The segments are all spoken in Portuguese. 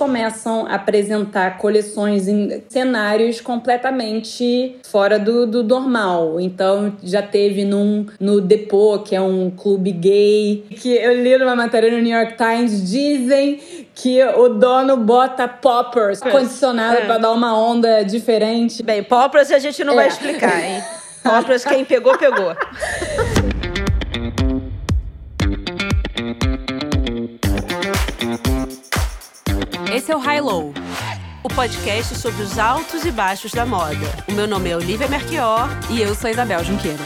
começam a apresentar coleções em cenários completamente fora do, do normal. Então já teve num, no Depot, que é um clube gay, que eu li numa matéria no New York Times, dizem que o dono bota poppers condicionado é. para dar uma onda diferente. Bem, poppers a gente não é. vai explicar, hein? Poppers quem pegou, pegou. Esse é o High Low, o podcast sobre os altos e baixos da moda. O meu nome é Olivia Merquior e eu sou Isabel Junqueira.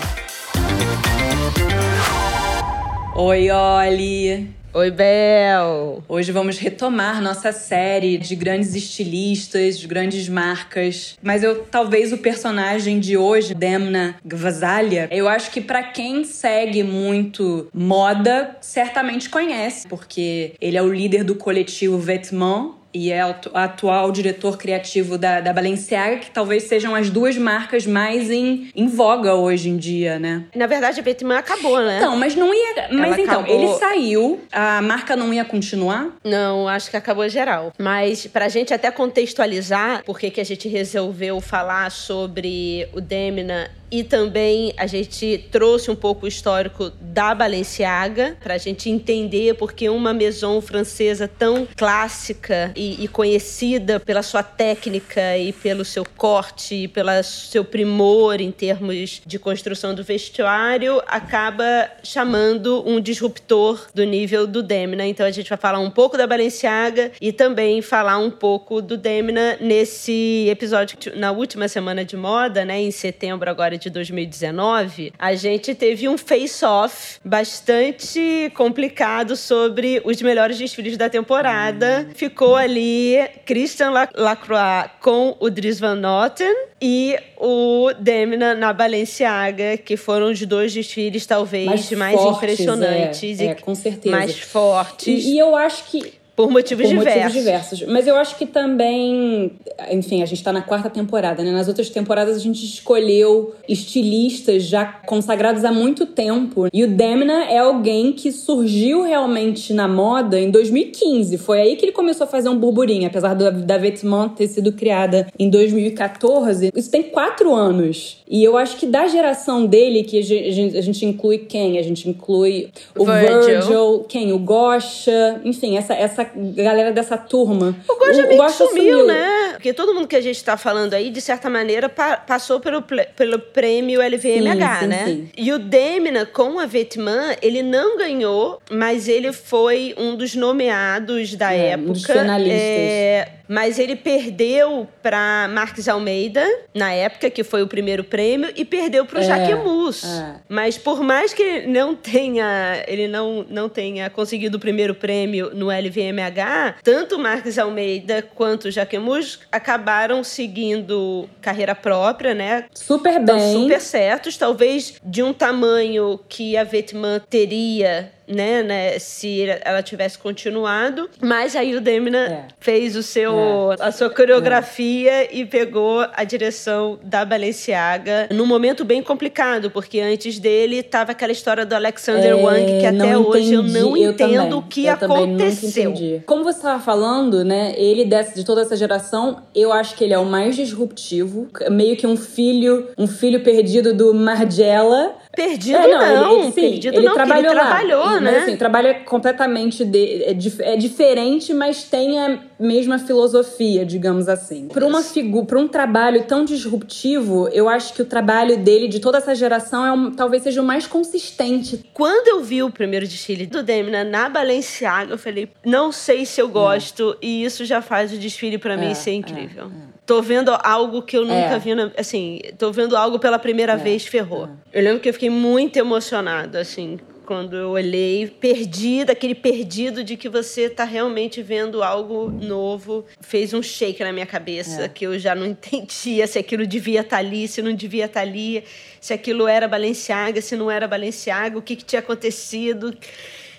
Oi, Oli! Oi, Bel! Hoje vamos retomar nossa série de grandes estilistas, de grandes marcas. Mas eu talvez o personagem de hoje, Demna Gvasalia, eu acho que para quem segue muito moda, certamente conhece, porque ele é o líder do coletivo Vêtements, e é o atual diretor criativo da, da Balenciaga, que talvez sejam as duas marcas mais em, em voga hoje em dia, né? Na verdade, a Betman acabou, né? Então, mas não ia. Mas Ela então, acabou... ele saiu, a marca não ia continuar? Não, acho que acabou geral. Mas pra gente até contextualizar por que a gente resolveu falar sobre o Demna e também a gente trouxe um pouco o histórico da Balenciaga para a gente entender porque uma maison francesa tão clássica e, e, conhecida pela sua técnica e pelo seu corte e pelo seu primor em termos de construção do vestuário acaba chamando um disruptor do nível do Demna. Então a gente vai falar um pouco da Balenciaga e também falar um pouco do Demna nesse episódio na última semana de moda, né, em setembro agora de de 2019, a gente teve um face-off bastante complicado sobre os melhores desfiles da temporada. Hum. Ficou ali Christian Lacroix com o Dries Van Noten e o Demna na Balenciaga, que foram os dois desfiles talvez mais, mais fortes, impressionantes é, é, com certeza. mais fortes. E, e eu acho que por motivos Por diversos. motivos diversos. Mas eu acho que também, enfim, a gente tá na quarta temporada, né? Nas outras temporadas a gente escolheu estilistas já consagrados há muito tempo. E o Demna é alguém que surgiu realmente na moda em 2015. Foi aí que ele começou a fazer um burburinho, apesar da, da Vetements ter sido criada em 2014. Isso tem quatro anos. E eu acho que da geração dele, que a gente, a gente inclui quem? A gente inclui o Virgil, Virgil quem? O Gosha, enfim, essa, essa galera dessa turma. O Goja meio que sumiu, sumiu, né? Porque todo mundo que a gente tá falando aí, de certa maneira, pa passou pelo, pelo prêmio LVMH, sim, né? Sim. E o Demina, com a Vetman, ele não ganhou, mas ele foi um dos nomeados da é, época. Um dos finalistas. É, mas ele perdeu para Marques Almeida, na época, que foi o primeiro prêmio, e perdeu para o é, Jaquemus. É. Mas por mais que ele não tenha, ele não, não tenha conseguido o primeiro prêmio no LVMH, tanto Marques Almeida quanto o Jaquemus acabaram seguindo carreira própria, né? Super bem. Super certos, talvez de um tamanho que a Vetman teria né, né, se ela tivesse continuado. Mas aí o Demina é. fez o seu, é. a sua coreografia é. e pegou a direção da Balenciaga num momento bem complicado, porque antes dele tava aquela história do Alexander é, Wang que até hoje eu não eu entendo também. o que eu aconteceu. Como você estava falando, né, ele desse, de toda essa geração, eu acho que ele é o mais disruptivo, meio que um filho, um filho perdido do Margiela Perdido é, não, não. Ele, sim, perdido ele não, trabalhou ele trabalhou, lá. né? Mas, assim, trabalha completamente de, é, é, diferente, mas tem a mesma filosofia, digamos assim. Para uma figura, para um trabalho tão disruptivo, eu acho que o trabalho dele de toda essa geração é um, talvez seja o mais consistente. Quando eu vi o primeiro desfile do Demna na Balenciaga, eu falei, não sei se eu gosto é. e isso já faz o desfile para mim é, ser incrível. É, é tô vendo algo que eu nunca é. vi, na, assim, tô vendo algo pela primeira é. vez, ferrou. É. Eu lembro que eu fiquei muito emocionada, assim, quando eu olhei, perdida, aquele perdido de que você tá realmente vendo algo novo, fez um shake na minha cabeça, é. que eu já não entendia se aquilo devia estar tá ali, se não devia estar tá ali, se aquilo era Balenciaga, se não era Balenciaga, o que, que tinha acontecido.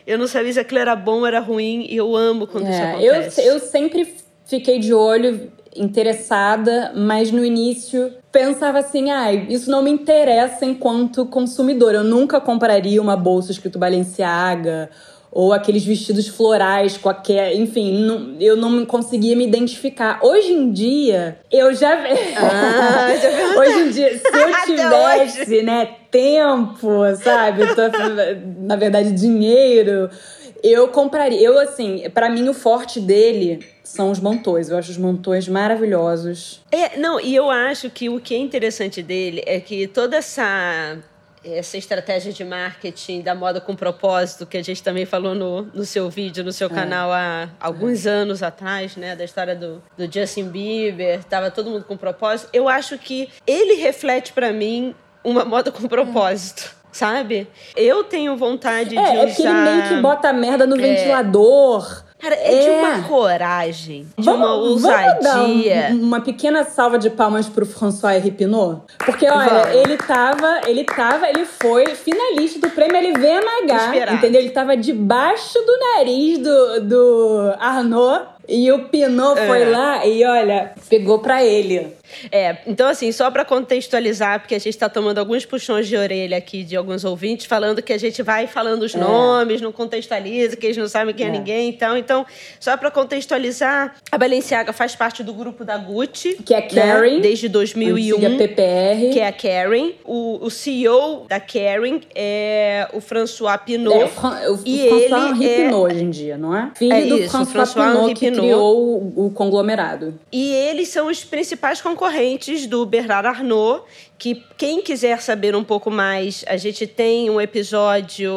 Eu não sabia se aquilo era bom ou era ruim, e eu amo quando é, isso acontece. Eu, eu sempre fiquei de olho interessada, mas no início pensava assim: ah, isso não me interessa enquanto consumidor. Eu nunca compraria uma bolsa escrito Balenciaga ou aqueles vestidos florais com aquele, enfim, não, eu não conseguia me identificar. Hoje em dia, eu já, ah, já hoje em dia, se eu tivesse, né, tempo, sabe, tô, na verdade dinheiro, eu compraria. Eu assim, para mim o forte dele são os mantões. Eu acho os mantões maravilhosos. É, não, e eu acho que o que é interessante dele é que toda essa essa estratégia de marketing da moda com propósito, que a gente também falou no, no seu vídeo, no seu é. canal há alguns é. anos atrás, né? Da história do, do Justin Bieber, tava todo mundo com propósito. Eu acho que ele reflete para mim uma moda com propósito sabe? Eu tenho vontade é, de usar... É que ele meio que bota merda no é. ventilador. Cara, é, é, de uma coragem, de vamos, uma ousadia. Um, uma pequena salva de palmas pro François Ripinot. Porque, olha, vamos. ele tava, ele tava, ele foi finalista do prêmio LVMH. Entendeu? Ele tava debaixo do nariz do, do Arnaud. E o Pinot é. foi lá e, olha, pegou pra ele. É, então assim, só para contextualizar, porque a gente está tomando alguns puxões de orelha aqui de alguns ouvintes, falando que a gente vai falando os é. nomes, não contextualiza, que eles não sabem quem é, é ninguém então. Então, só para contextualizar, a Balenciaga faz parte do grupo da Gucci. Que é a Karen. Né, desde 2001. PPR. Que é a Karen. O, o CEO da Karen é o François Pinot. É, o, Fran, o e François ele é... hoje em dia, não é? Filho é do isso, François, François Pinot, que criou o, o conglomerado. E eles são os principais concorrentes concorrentes do Bernard Arnault, que quem quiser saber um pouco mais, a gente tem um episódio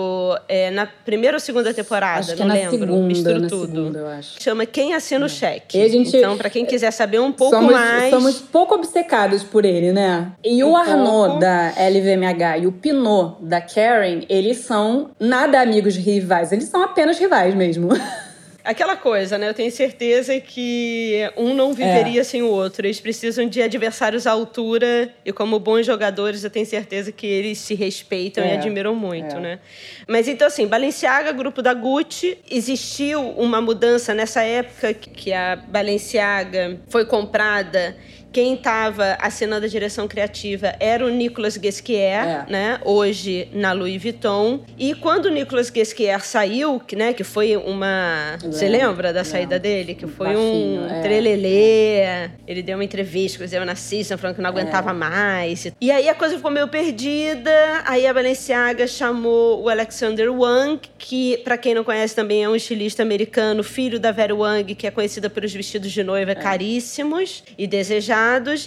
é, na primeira ou segunda temporada, acho não é lembro, segunda, misturo tudo. Segunda, eu acho. Chama Quem Assina o Cheque. Gente, então, para quem quiser saber um pouco somos, mais... Somos pouco obcecados por ele, né? E um o Arnaud pouco. da LVMH e o Pinot da Karen, eles são nada amigos rivais, eles são apenas rivais mesmo. Aquela coisa, né? Eu tenho certeza que um não viveria é. sem o outro. Eles precisam de adversários à altura e, como bons jogadores, eu tenho certeza que eles se respeitam é. e admiram muito, é. né? Mas então, assim, Balenciaga, grupo da Gucci, existiu uma mudança nessa época que a Balenciaga foi comprada quem estava assinando a direção criativa era o Nicolas Guesquier, é. né? Hoje na Louis Vuitton. E quando o Nicolas Guesquier saiu, que, né, que foi uma. Você lembra da saída é. dele? Que foi Bafinho, um é. trelelê. Ele deu uma entrevista com o Zé Nassista falando que não aguentava é. mais. E aí a coisa ficou meio perdida. Aí a Balenciaga chamou o Alexander Wang, que, para quem não conhece, também é um estilista americano, filho da Vera Wang, que é conhecida pelos vestidos de noiva é. caríssimos e desejados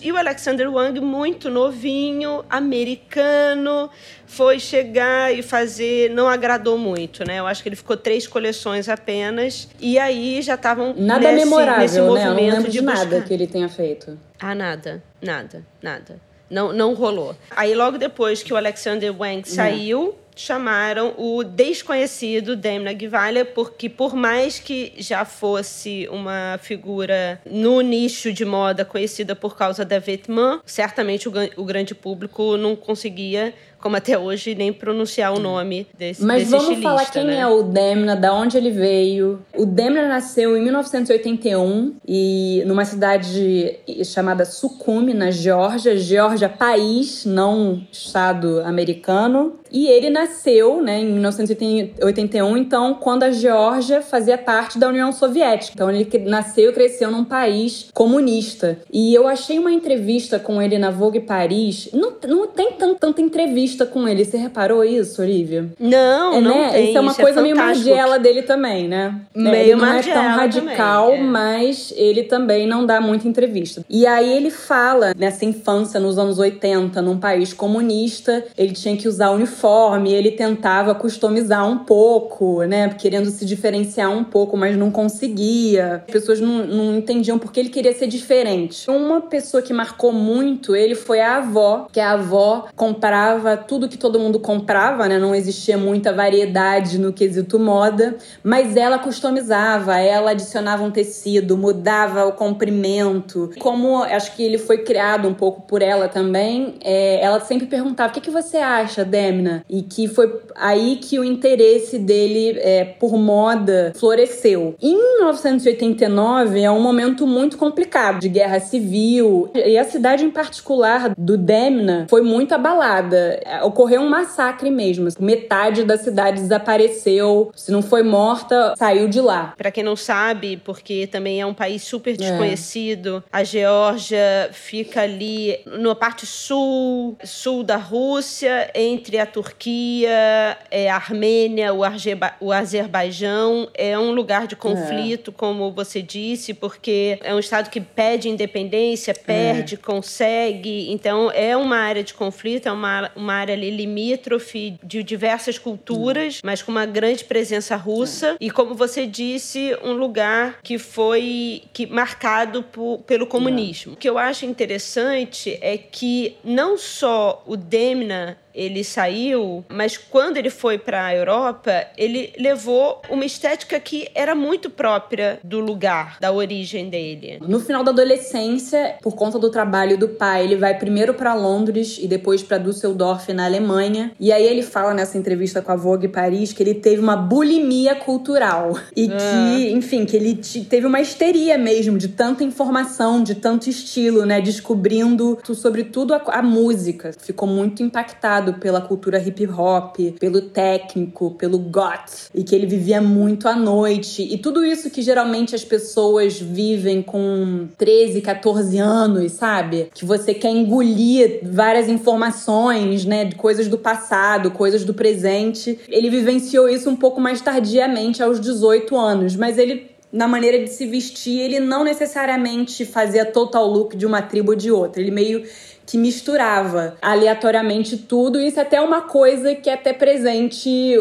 e o Alexander Wang, muito novinho, americano, foi chegar e fazer. Não agradou muito, né? Eu acho que ele ficou três coleções apenas. E aí já estavam. Nada nesse, memorável, nesse movimento né? Eu não lembro de, de nada que ele tenha feito. Ah, nada, nada, nada. Não, não rolou. Aí logo depois que o Alexander Wang saiu, chamaram o desconhecido Demna Gvalia, porque por mais que já fosse uma figura no nicho de moda conhecida por causa da Vêtements, certamente o, o grande público não conseguia como até hoje, nem pronunciar o nome desse Mas desse vamos falar quem né? é o Demna, da onde ele veio. O Demna nasceu em 1981 e numa cidade chamada Sukhumi, na Geórgia. Geórgia, país, não estado americano. E ele nasceu, né, em 1981, então, quando a Geórgia fazia parte da União Soviética. Então, ele nasceu e cresceu num país comunista. E eu achei uma entrevista com ele na Vogue Paris. Não, não tem tanta entrevista com ele. Você reparou isso, Olivia? Não, é, não né? tem. Isso é uma isso coisa é meio Margiela dele também, né? Meio ele não é tão radical, também, é. mas ele também não dá muita entrevista. E aí ele fala nessa infância, nos anos 80, num país comunista, ele tinha que usar uniforme, ele tentava customizar um pouco, né? Querendo se diferenciar um pouco, mas não conseguia. As pessoas não, não entendiam porque ele queria ser diferente. Uma pessoa que marcou muito ele foi a avó, que a avó comprava tudo que todo mundo comprava, né? Não existia muita variedade no quesito moda, mas ela customizava, ela adicionava um tecido, mudava o comprimento. Como acho que ele foi criado um pouco por ela também, é, ela sempre perguntava: o que, que você acha, Demna? E que foi aí que o interesse dele é, por moda floresceu. Em 1989 é um momento muito complicado de guerra civil e a cidade em particular do Demna foi muito abalada é, ocorreu um massacre mesmo. Metade da cidade desapareceu. Se não foi morta, saiu de lá. Para quem não sabe, porque também é um país super é. desconhecido, é. a Geórgia fica ali na parte sul, sul da Rússia, entre a Turquia, é, a Armênia, o, Argeba, o Azerbaijão. É um lugar de conflito, é. como você disse, porque é um estado que pede independência, perde, é. consegue. Então, é uma área de conflito, é uma, uma área ali limítrofe de diversas culturas, mas com uma grande presença russa. E, como você disse, um lugar que foi que marcado por, pelo comunismo. O que eu acho interessante é que não só o Demna ele saiu, mas quando ele foi para a Europa, ele levou uma estética que era muito própria do lugar, da origem dele. No final da adolescência, por conta do trabalho do pai, ele vai primeiro para Londres e depois para Düsseldorf na Alemanha. E aí ele fala nessa entrevista com a Vogue Paris que ele teve uma bulimia cultural e ah. que, enfim, que ele teve uma histeria mesmo de tanta informação, de tanto estilo, né, descobrindo sobre tudo a, a música. Ficou muito impactado pela cultura hip hop, pelo técnico, pelo goth, e que ele vivia muito à noite. E tudo isso que geralmente as pessoas vivem com 13, 14 anos, sabe? Que você quer engolir várias informações, né, de coisas do passado, coisas do presente. Ele vivenciou isso um pouco mais tardiamente, aos 18 anos, mas ele na maneira de se vestir, ele não necessariamente fazia total look de uma tribo ou de outra. Ele meio que misturava aleatoriamente tudo. Isso é até uma coisa que é até presente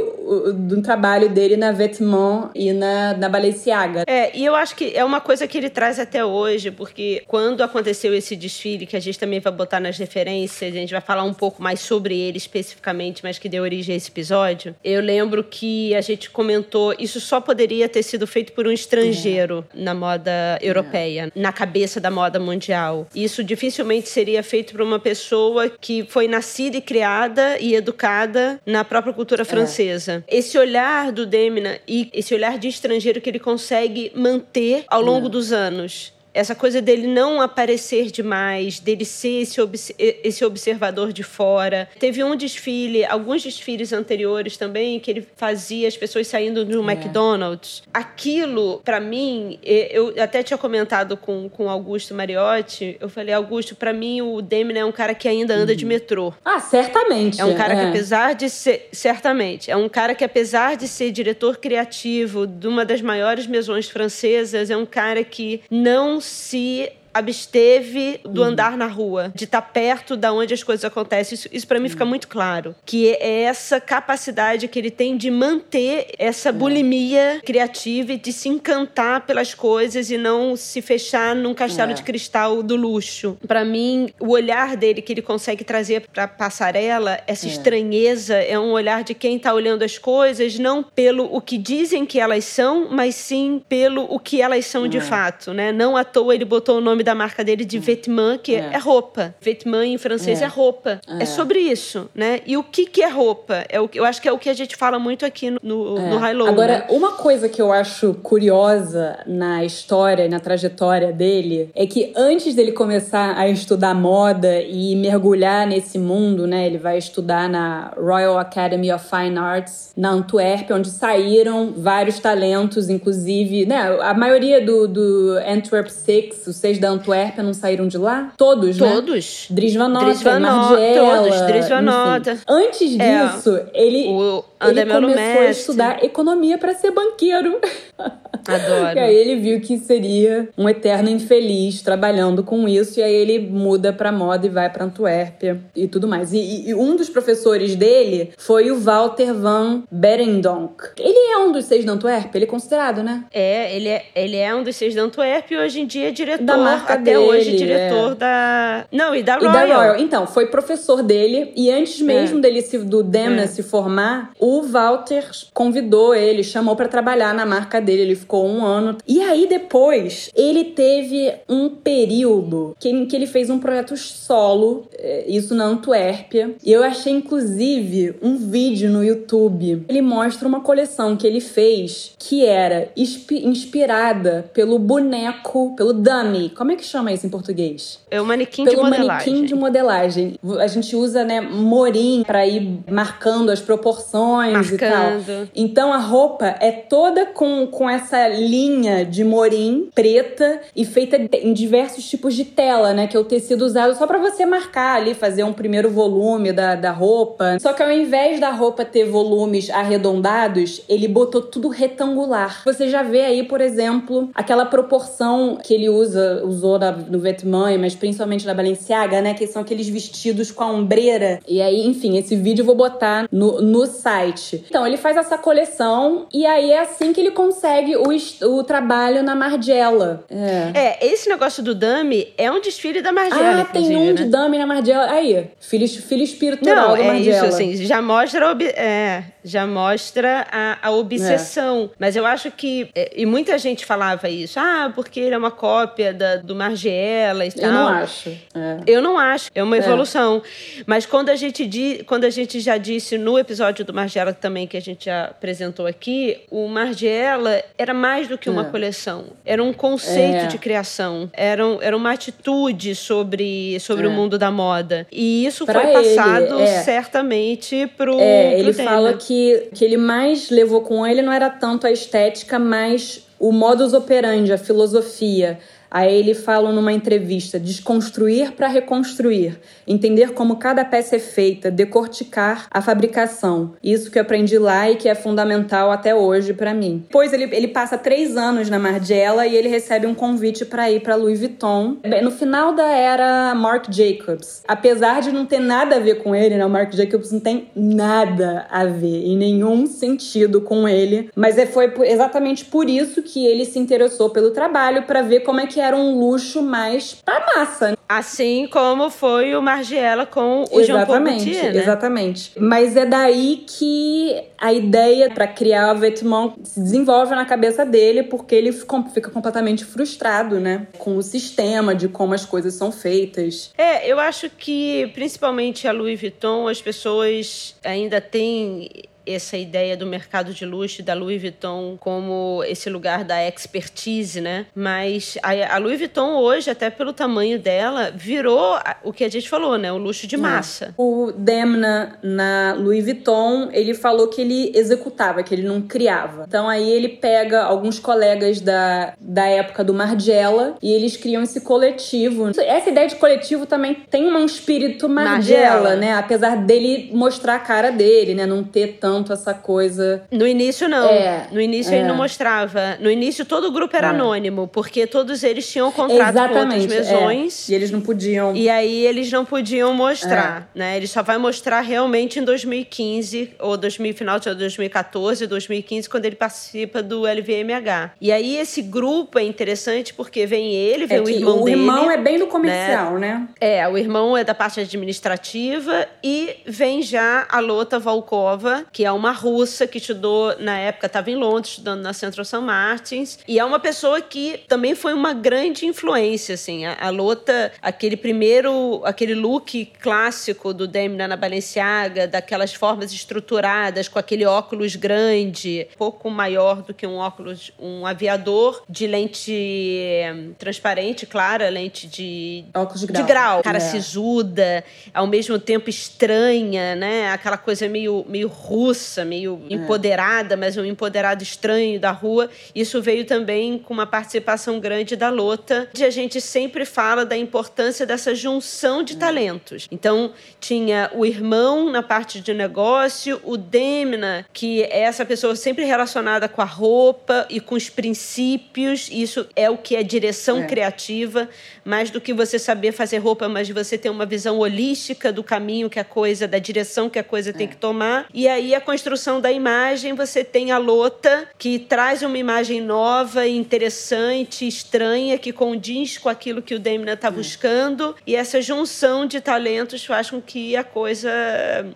no trabalho dele na Vêtements e na, na Balenciaga. É, e eu acho que é uma coisa que ele traz até hoje, porque quando aconteceu esse desfile, que a gente também vai botar nas referências, a gente vai falar um pouco mais sobre ele especificamente, mas que deu origem a esse episódio, eu lembro que a gente comentou, isso só poderia ter sido feito por um estrangeiro é. na moda europeia, é. na cabeça da moda mundial. Isso dificilmente seria feito para uma pessoa que foi nascida e criada e educada na própria cultura é. francesa. É. Esse olhar do Demina e esse olhar de estrangeiro que ele consegue manter ao longo é. dos anos essa coisa dele não aparecer demais, dele ser esse, obs esse observador de fora. Teve um desfile, alguns desfiles anteriores também, que ele fazia as pessoas saindo do é. McDonald's. Aquilo, para mim, eu até tinha comentado com, com Augusto Mariotti, eu falei, Augusto, para mim o Demina é um cara que ainda anda uhum. de metrô. Ah, certamente. É um cara é. que apesar de ser, certamente, é um cara que apesar de ser diretor criativo de uma das maiores mesões francesas, é um cara que não se absteve do uhum. andar na rua, de estar tá perto da onde as coisas acontecem. Isso, isso para mim uhum. fica muito claro. Que é essa capacidade que ele tem de manter essa bulimia criativa e de se encantar pelas coisas e não se fechar num castelo é. de cristal do luxo. Para mim, o olhar dele que ele consegue trazer para passarela, essa é. estranheza, é um olhar de quem tá olhando as coisas não pelo o que dizem que elas são, mas sim pelo o que elas são de é. fato, né? Não à toa ele botou o nome nome da marca dele de vêtements, que é, é roupa. Vêtements em francês é, é roupa. É. é. sobre isso, né? E o que, que é roupa? É o, eu acho que é o que a gente fala muito aqui no, no, é. no High Low. Agora, né? uma coisa que eu acho curiosa na história, na trajetória dele, é que antes dele começar a estudar moda e mergulhar nesse mundo, né? Ele vai estudar na Royal Academy of Fine Arts, na Antuérpia, onde saíram vários talentos, inclusive, né? A maioria do, do Antwerp Six, os seis da Antuérpia não saíram de lá? Todos, né? Todos. Dries Van Noten, Margiela. Todos, Dries Van Noten. Antes é. disso, é. ele, o ele começou a estudar economia para ser banqueiro. Adoro. e aí ele viu que seria um eterno infeliz trabalhando com isso e aí ele muda para moda e vai para Antuérpia e tudo mais. E, e, um dos professores dele foi o Walter van Berendonck. Ele é um dos seis da Antuérpia, ele é considerado, né? É, ele é, ele é um dos seis da Antuérpia e hoje em dia é diretor da até dele, hoje diretor é. da Não, e da Royal. E da Royal. Então, foi professor dele e antes mesmo é. dele se, do Demna é. se formar, o Walter convidou ele, chamou para trabalhar na marca dele. Ele ficou um ano. E aí depois, ele teve um período que, em que ele fez um projeto solo, é, isso na Antuérpia. E eu achei, inclusive, um vídeo no YouTube. Ele mostra uma coleção que ele fez que era inspirada pelo boneco, pelo dummy. Como é que chama isso em português? É o manequim pelo de modelagem. manequim de modelagem. A gente usa, né, morim para ir marcando as proporções Marcando. e tal. Então a roupa é toda com, com essa linha de morim preta e feita em diversos tipos de tela, né? Que é o tecido usado só para você marcar ali, fazer um primeiro volume da, da roupa. Só que ao invés da roupa ter volumes arredondados, ele botou tudo retangular. Você já vê aí, por exemplo, aquela proporção que ele usa, usou na, no Vetman, mas principalmente na Balenciaga, né? Que são aqueles vestidos com a ombreira. E aí, enfim, esse vídeo eu vou botar no, no site. Então, ele faz essa coleção e aí é assim que ele consegue o, o trabalho na Margiela. É. é, esse negócio do dummy é um desfile da Margiela. Ah, tem um né? de dummy na Margiela. Aí, filho, filho espiritual Não, do Margiela. É isso, assim, já mostra, é, já mostra a, a obsessão. É. Mas eu acho que, é, e muita gente falava isso, ah, porque ele é uma cópia da, do Margiela e tal. Eu não acho. É. Eu não acho, é uma é. evolução. Mas quando a gente di, quando a gente já disse no episódio do Margiela também que a gente já apresentou aqui, o Margiela era mais do que uma é. coleção. Era um conceito é. de criação. Era, era uma atitude sobre, sobre o é. mundo da moda. E isso pra foi passado ele, é. certamente pro. É, ele pro fala que que ele mais levou com ele não era tanto a estética, mas o modus operandi, a filosofia Aí ele fala numa entrevista: desconstruir para reconstruir, entender como cada peça é feita, decorticar a fabricação. Isso que eu aprendi lá e que é fundamental até hoje para mim. Depois ele, ele passa três anos na Margiela e ele recebe um convite para ir para Louis Vuitton. No final da era Marc Jacobs, apesar de não ter nada a ver com ele, né? O Marc Jacobs não tem nada a ver em nenhum sentido com ele, mas é, foi exatamente por isso que ele se interessou pelo trabalho para ver como é que era um luxo mais pra massa. Assim como foi o Margiela com o Jean Paul Gaultier, né? Exatamente. Mas é daí que a ideia para criar o Vetements se desenvolve na cabeça dele, porque ele fica completamente frustrado, né? Com o sistema de como as coisas são feitas. É, eu acho que principalmente a Louis Vuitton, as pessoas ainda têm essa ideia do mercado de luxo da Louis Vuitton como esse lugar da expertise, né? Mas a, a Louis Vuitton hoje, até pelo tamanho dela, virou o que a gente falou, né? O luxo de é. massa. O Demna na Louis Vuitton, ele falou que ele executava, que ele não criava. Então aí ele pega alguns colegas da, da época do Margiela e eles criam esse coletivo. Essa ideia de coletivo também tem um espírito Margiela, Margiela. né? Apesar dele mostrar a cara dele, né? Não ter tanto tanto essa coisa. No início, não. É, no início é. ele não mostrava. No início, todo o grupo era é. anônimo, porque todos eles tinham contrato Exatamente, com outras é. mesões. E eles não podiam. E aí eles não podiam mostrar, é. né? Ele só vai mostrar realmente em 2015, ou 2000, final de 2014, 2015, quando ele participa do LVMH. E aí esse grupo é interessante porque vem ele, vem o irmão o dele. O irmão é bem do comercial, né? né? É, o irmão é da parte administrativa e vem já a Lota Volkova, que que é uma russa que estudou, na época, estava em Londres, estudando na Central St. Martins, e é uma pessoa que também foi uma grande influência, assim. A, a Lota, aquele primeiro, aquele look clássico do Demna na Balenciaga, daquelas formas estruturadas, com aquele óculos grande, pouco maior do que um óculos, um aviador, de lente eh, transparente, clara, lente de, óculos de grau, de grau cara é. sisuda, ao mesmo tempo estranha, né? Aquela coisa meio, meio russa russa, meio é. empoderada, mas um empoderado estranho da rua. Isso veio também com uma participação grande da Lota, de a gente sempre fala da importância dessa junção de é. talentos. Então, tinha o irmão na parte de negócio, o Demna, que é essa pessoa sempre relacionada com a roupa e com os princípios. Isso é o que é direção é. criativa, mais do que você saber fazer roupa, mas você ter uma visão holística do caminho que a coisa, da direção que a coisa tem é. que tomar. E aí a a construção da imagem, você tem a Lota, que traz uma imagem nova, interessante, estranha, que condiz com aquilo que o Demna está é. buscando. E essa junção de talentos faz com que a coisa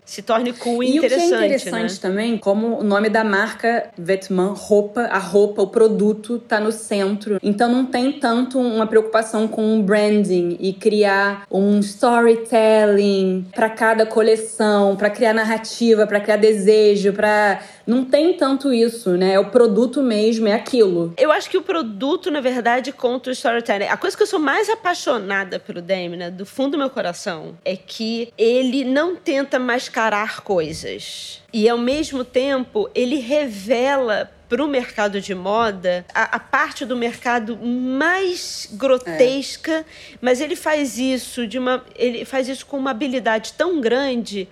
se torne cool e, e interessante. E o que é interessante né? também, como o nome da marca Vetman, roupa, a roupa, o produto está no centro. Então não tem tanto uma preocupação com o branding e criar um storytelling para cada coleção, para criar narrativa, para criar desejo, para não tem tanto isso, né? É o produto mesmo, é aquilo. Eu acho que o produto, na verdade, conta o storytelling. A coisa que eu sou mais apaixonada pelo Damien, do fundo do meu coração, é que ele não tenta mascarar coisas. E ao mesmo tempo, ele revela para o mercado de moda a, a, parte do mercado mais grotesca, é. mas ele faz isso de uma ele faz isso com uma habilidade tão grande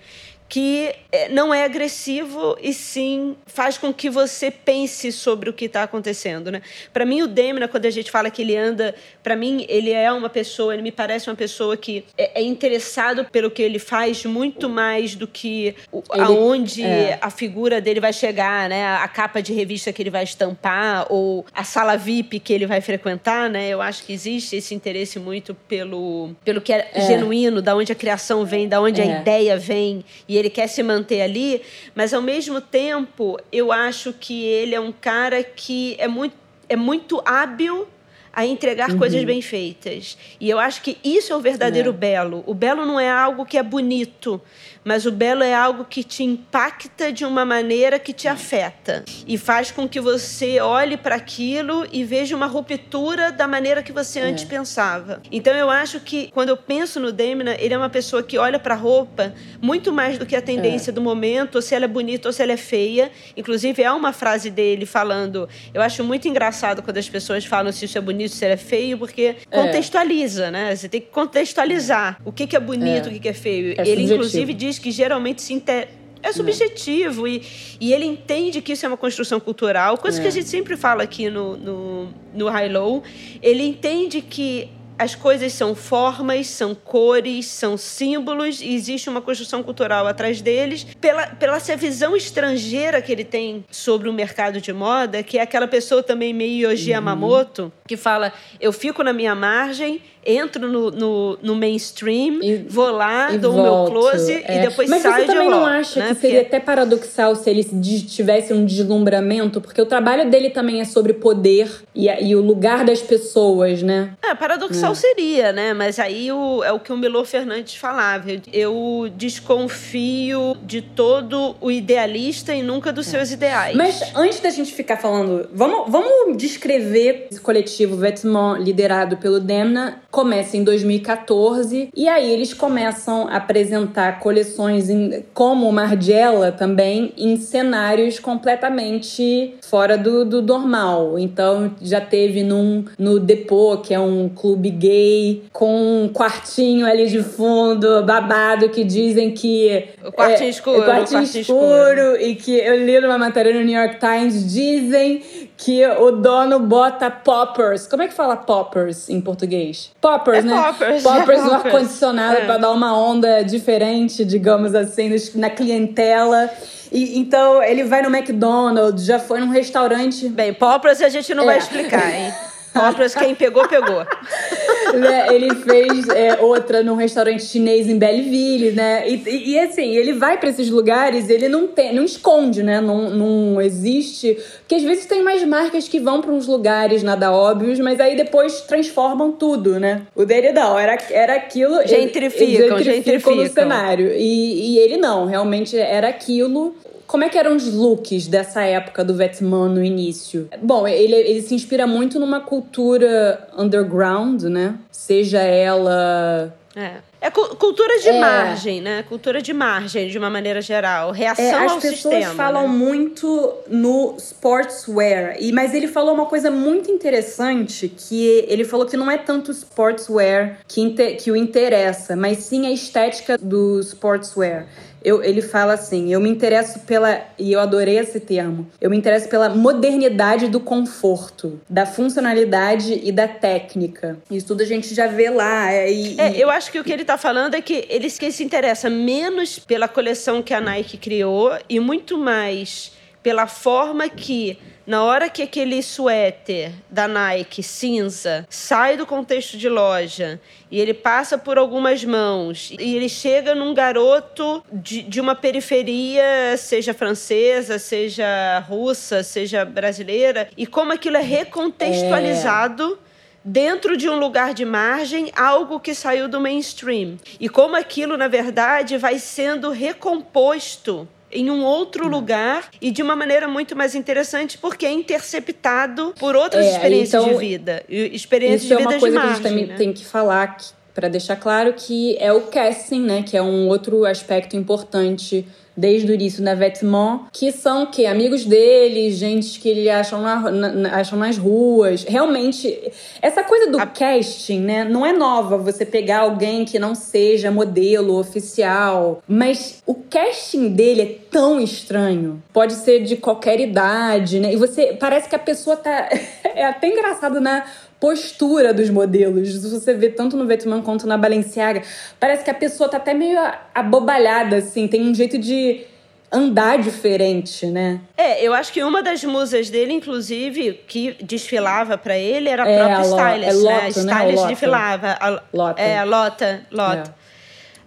que é, não é agressivo e sim faz com que você pense sobre o que está acontecendo, né? Para mim o Demna, quando a gente fala que ele anda, para mim ele é uma pessoa, ele me parece uma pessoa que é, é interessado pelo que ele faz muito mais do que o, ele, aonde é. a figura dele vai chegar, né? A capa de revista que ele vai estampar ou a sala VIP que ele vai frequentar, né? Eu acho que existe esse interesse muito pelo pelo que é, é. genuíno, da onde a criação vem, da onde a é. ideia vem e ele quer se manter ali, mas ao mesmo tempo eu acho que ele é um cara que é muito, é muito hábil a entregar uhum. coisas bem feitas. E eu acho que isso é o verdadeiro é. belo. O belo não é algo que é bonito, mas o belo é algo que te impacta de uma maneira que te afeta e faz com que você olhe para aquilo e veja uma ruptura da maneira que você é. antes pensava. Então eu acho que quando eu penso no Demina, ele é uma pessoa que olha para a roupa muito mais do que a tendência é. do momento, ou se ela é bonita ou se ela é feia. Inclusive há uma frase dele falando, eu acho muito engraçado quando as pessoas falam se isso é bonito, se ela é feio, porque é. contextualiza, né? Você tem que contextualizar o que, que é bonito, é. o que, que é feio. É ele inclusive diz diz que geralmente se inter... é subjetivo e, e ele entende que isso é uma construção cultural, coisa é. que a gente sempre fala aqui no, no, no High Low. Ele entende que as coisas são formas, são cores, são símbolos e existe uma construção cultural atrás deles. Pela, pela essa visão estrangeira que ele tem sobre o mercado de moda, que é aquela pessoa também meio Yoji uhum. Yamamoto, que fala: eu fico na minha margem entro no, no, no mainstream, e, vou lá, dou o meu close é. e depois Mas saio você também não acha né? que seria porque... até paradoxal se ele tivesse um deslumbramento? Porque o trabalho dele também é sobre poder e, e o lugar das pessoas, né? É, paradoxal é. seria, né? Mas aí o, é o que o Melo Fernandes falava. Eu desconfio de todo o idealista e nunca dos é. seus ideais. Mas antes da gente ficar falando, vamos, vamos descrever esse coletivo Vêtements liderado pelo Demna começa em 2014 e aí eles começam a apresentar coleções em, como Margiela também em cenários completamente fora do, do normal. Então já teve num, no Depô, que é um clube gay, com um quartinho ali de fundo, babado, que dizem que. O quartinho é, escuro. O quartinho, o quartinho escuro, escuro, E que eu li numa matéria no New York Times, dizem que o dono bota poppers. Como é que fala poppers em português? Poppers, é né? Poppers, poppers é no ar-condicionado é. para dar uma onda diferente, digamos assim, na clientela. E, então, ele vai no McDonald's, já foi num restaurante. Bem, poppers a gente não é. vai explicar, hein? Compras, quem pegou, pegou. né? Ele fez é, outra num restaurante chinês em Belleville, né? E, e, e assim, ele vai para esses lugares, ele não tem, não esconde, né? Não, não existe. Porque às vezes tem mais marcas que vão para uns lugares nada óbvios, mas aí depois transformam tudo, né? O dele não, era, era aquilo. Gentrificam, gentrificam, gentrificam no cenário. E, e ele não, realmente era aquilo como é que eram os looks dessa época do Vetman no início? Bom, ele, ele se inspira muito numa cultura underground, né? Seja ela é. É cultura de é. margem, né? Cultura de margem, de uma maneira geral. Reação é, ao sistema. As pessoas falam né? muito no sportswear. E, mas ele falou uma coisa muito interessante, que ele falou que não é tanto sportswear que, que o interessa, mas sim a estética do sportswear eu, ele fala assim: eu me interesso pela. E eu adorei esse termo. Eu me interesso pela modernidade do conforto, da funcionalidade e da técnica. Isso tudo a gente já vê lá. É, e, é eu acho que o que ele está falando é que ele se interessa menos pela coleção que a Nike criou e muito mais pela forma que na hora que aquele suéter da Nike cinza sai do contexto de loja e ele passa por algumas mãos e ele chega num garoto de, de uma periferia, seja francesa, seja russa, seja brasileira, e como aquilo é recontextualizado. É dentro de um lugar de margem, algo que saiu do mainstream. E como aquilo, na verdade, vai sendo recomposto em um outro lugar e de uma maneira muito mais interessante porque é interceptado por outras é, experiências então, de vida, experiências de vida margem. É uma coisa que a gente também né? tem que falar para deixar claro que é o casting, né, que é um outro aspecto importante desde o início na Vêtement, que são que amigos dele, gente que ele acham, na, na, acham nas ruas. Realmente, essa coisa do a... casting, né, não é nova você pegar alguém que não seja modelo oficial, mas o casting dele é tão estranho. Pode ser de qualquer idade, né? E você parece que a pessoa tá é até engraçado na né? Postura dos modelos. Se você vê tanto no Vetman quanto na Balenciaga, parece que a pessoa tá até meio abobalhada, assim, tem um jeito de andar diferente, né? É, eu acho que uma das musas dele, inclusive, que desfilava para ele era a é, própria a stylist, é né? A stylist né? desfilava. A, Lota. É, a Lota, Lota. É.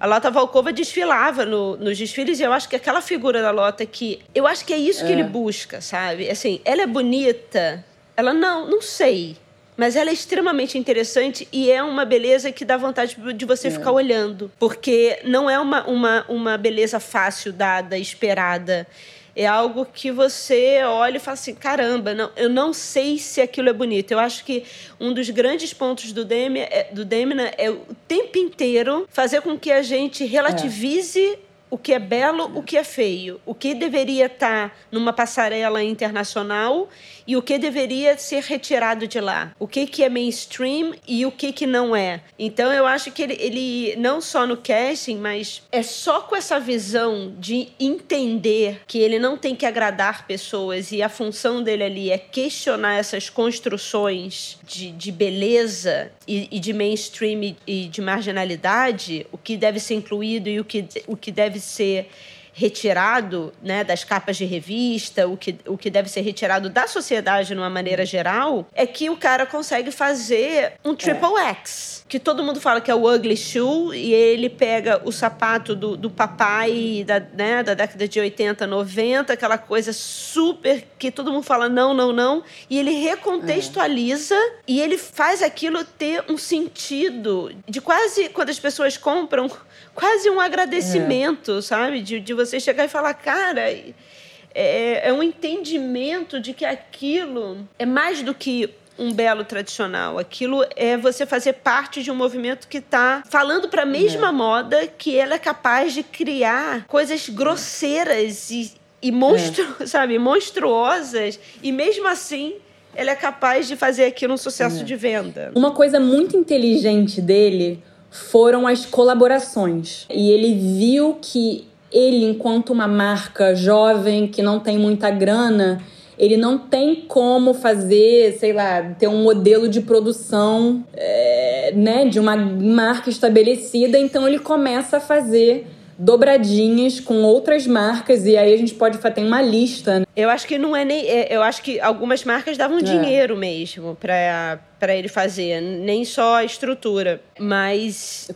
A Lota Valkova desfilava no, nos desfiles e eu acho que aquela figura da Lota que... Eu acho que é isso que ele é. busca, sabe? Assim, ela é bonita... Ela não, não sei mas ela é extremamente interessante e é uma beleza que dá vontade de você é. ficar olhando. Porque não é uma, uma, uma beleza fácil, dada, esperada. É algo que você olha e fala assim: caramba, não, eu não sei se aquilo é bonito. Eu acho que um dos grandes pontos do Demina é, do Demina é o tempo inteiro fazer com que a gente relativize é o que é belo, o que é feio, o que deveria estar numa passarela internacional e o que deveria ser retirado de lá, o que, que é mainstream e o que, que não é. Então eu acho que ele, ele não só no casting, mas é só com essa visão de entender que ele não tem que agradar pessoas e a função dele ali é questionar essas construções de, de beleza e, e de mainstream e de marginalidade, o que deve ser incluído e o que, o que deve ser retirado né, das capas de revista, o que, o que deve ser retirado da sociedade de uma maneira geral, é que o cara consegue fazer um triple é. X. Que todo mundo fala que é o ugly shoe, e ele pega o sapato do, do papai da, né, da década de 80, 90, aquela coisa super que todo mundo fala não, não, não, e ele recontextualiza é. e ele faz aquilo ter um sentido de quase quando as pessoas compram quase um agradecimento, é. sabe? De, de você chegar e falar, cara, é, é um entendimento de que aquilo é mais do que um belo tradicional. Aquilo é você fazer parte de um movimento que está falando para a mesma é. moda que ela é capaz de criar coisas grosseiras e, e monstru, é. sabe, monstruosas e mesmo assim ela é capaz de fazer aquilo um sucesso é. de venda. Uma coisa muito inteligente dele foram as colaborações. E ele viu que ele, enquanto uma marca jovem que não tem muita grana, ele não tem como fazer, sei lá, ter um modelo de produção, é, né, de uma marca estabelecida. Então ele começa a fazer dobradinhas com outras marcas e aí a gente pode ter uma lista. Né? Eu acho que não é nem, é, eu acho que algumas marcas davam é. dinheiro mesmo para para ele fazer, nem só a estrutura, mas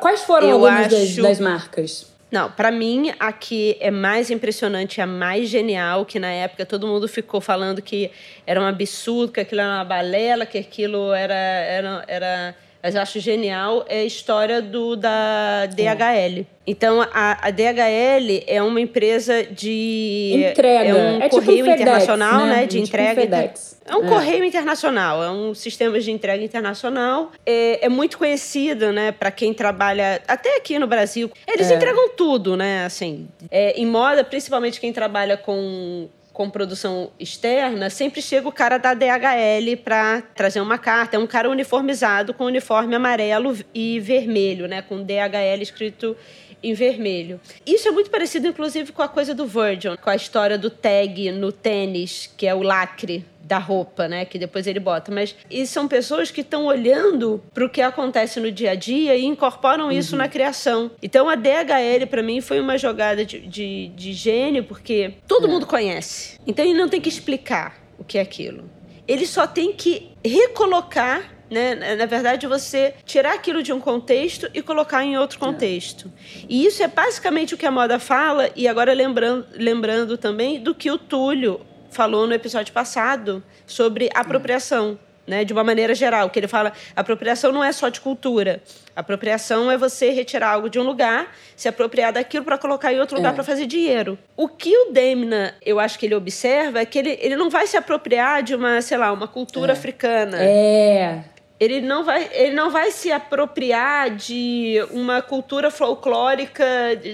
quais foram algumas acho... das, das marcas? Não, para mim a que é mais impressionante, a mais genial, que na época todo mundo ficou falando que era um absurdo, que aquilo era uma balela, que aquilo era era, era mas eu acho genial é a história do da DHL. Então, a, a DHL é uma empresa de. Entrega. É um é correio tipo FedEx, internacional, né? né? De é entrega. Tipo FedEx. É um é. correio internacional, é um sistema de entrega internacional. É, é muito conhecido, né, para quem trabalha até aqui no Brasil. Eles é. entregam tudo, né? Assim, é, em moda, principalmente quem trabalha com com produção externa, sempre chega o cara da DHL para trazer uma carta. É um cara uniformizado com uniforme amarelo e vermelho, né? Com DHL escrito em vermelho. Isso é muito parecido, inclusive, com a coisa do Virgin, com a história do tag no tênis, que é o lacre da roupa, né? Que depois ele bota. Mas e são pessoas que estão olhando para o que acontece no dia a dia e incorporam uhum. isso na criação. Então a DHL, para mim, foi uma jogada de, de, de gênio, porque todo é. mundo conhece. Então ele não tem que explicar o que é aquilo. Ele só tem que recolocar né? Na verdade, você tirar aquilo de um contexto e colocar em outro contexto. É. E isso é basicamente o que a moda fala, e agora lembrando, lembrando também do que o Túlio falou no episódio passado sobre apropriação. Né, de uma maneira geral, que ele fala, apropriação não é só de cultura. Apropriação é você retirar algo de um lugar, se apropriar daquilo para colocar em outro lugar é. para fazer dinheiro. O que o Demna, eu acho que ele observa é que ele, ele não vai se apropriar de uma, sei lá, uma cultura é. africana. É ele não vai, ele não vai se apropriar de uma cultura folclórica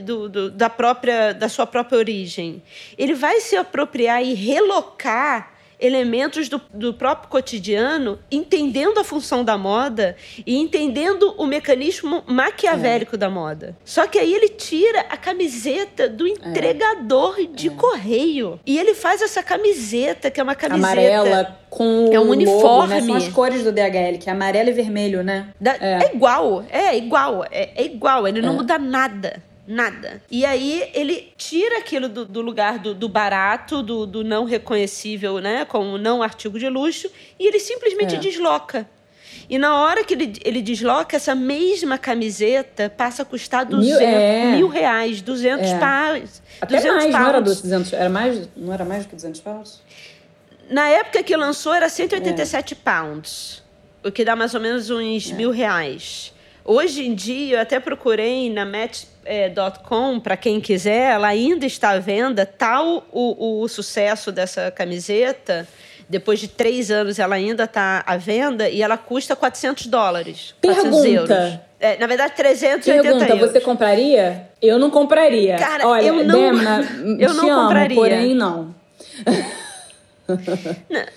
do, do, da, própria, da sua própria origem. Ele vai se apropriar e relocar elementos do, do próprio cotidiano, entendendo a função da moda e entendendo o mecanismo maquiavélico é. da moda. Só que aí ele tira a camiseta do é. entregador é. de é. correio. E ele faz essa camiseta, que é uma camiseta. Amarela com é um uniforme. Logo, né? São as cores do DHL, que é amarelo e vermelho, né? Da, é. é. igual, é igual, é, é igual, ele não muda nada nada. E aí ele tira aquilo do, do lugar do, do barato, do, do, não reconhecível, né? Como não artigo de luxo, e ele simplesmente é. desloca. E na hora que ele, ele desloca, essa mesma camiseta passa a custar 200 mil, é. mil reais, 200 é. paus. Até 200 mais, pounds. não era 200, era mais, não era mais do que 200 pounds? Na época que lançou era 187 é. pounds, o que dá mais ou menos uns é. mil reais. Hoje em dia, eu até procurei na Match.com, é, para quem quiser, ela ainda está à venda, tal o, o sucesso dessa camiseta. Depois de três anos, ela ainda está à venda e ela custa 400 dólares. Pergunta. 400 euros. É, na verdade, 380 Pergunta, euros. você compraria? Eu não compraria. Cara, Olha, eu não, Demna, eu não amo, compraria. porém não.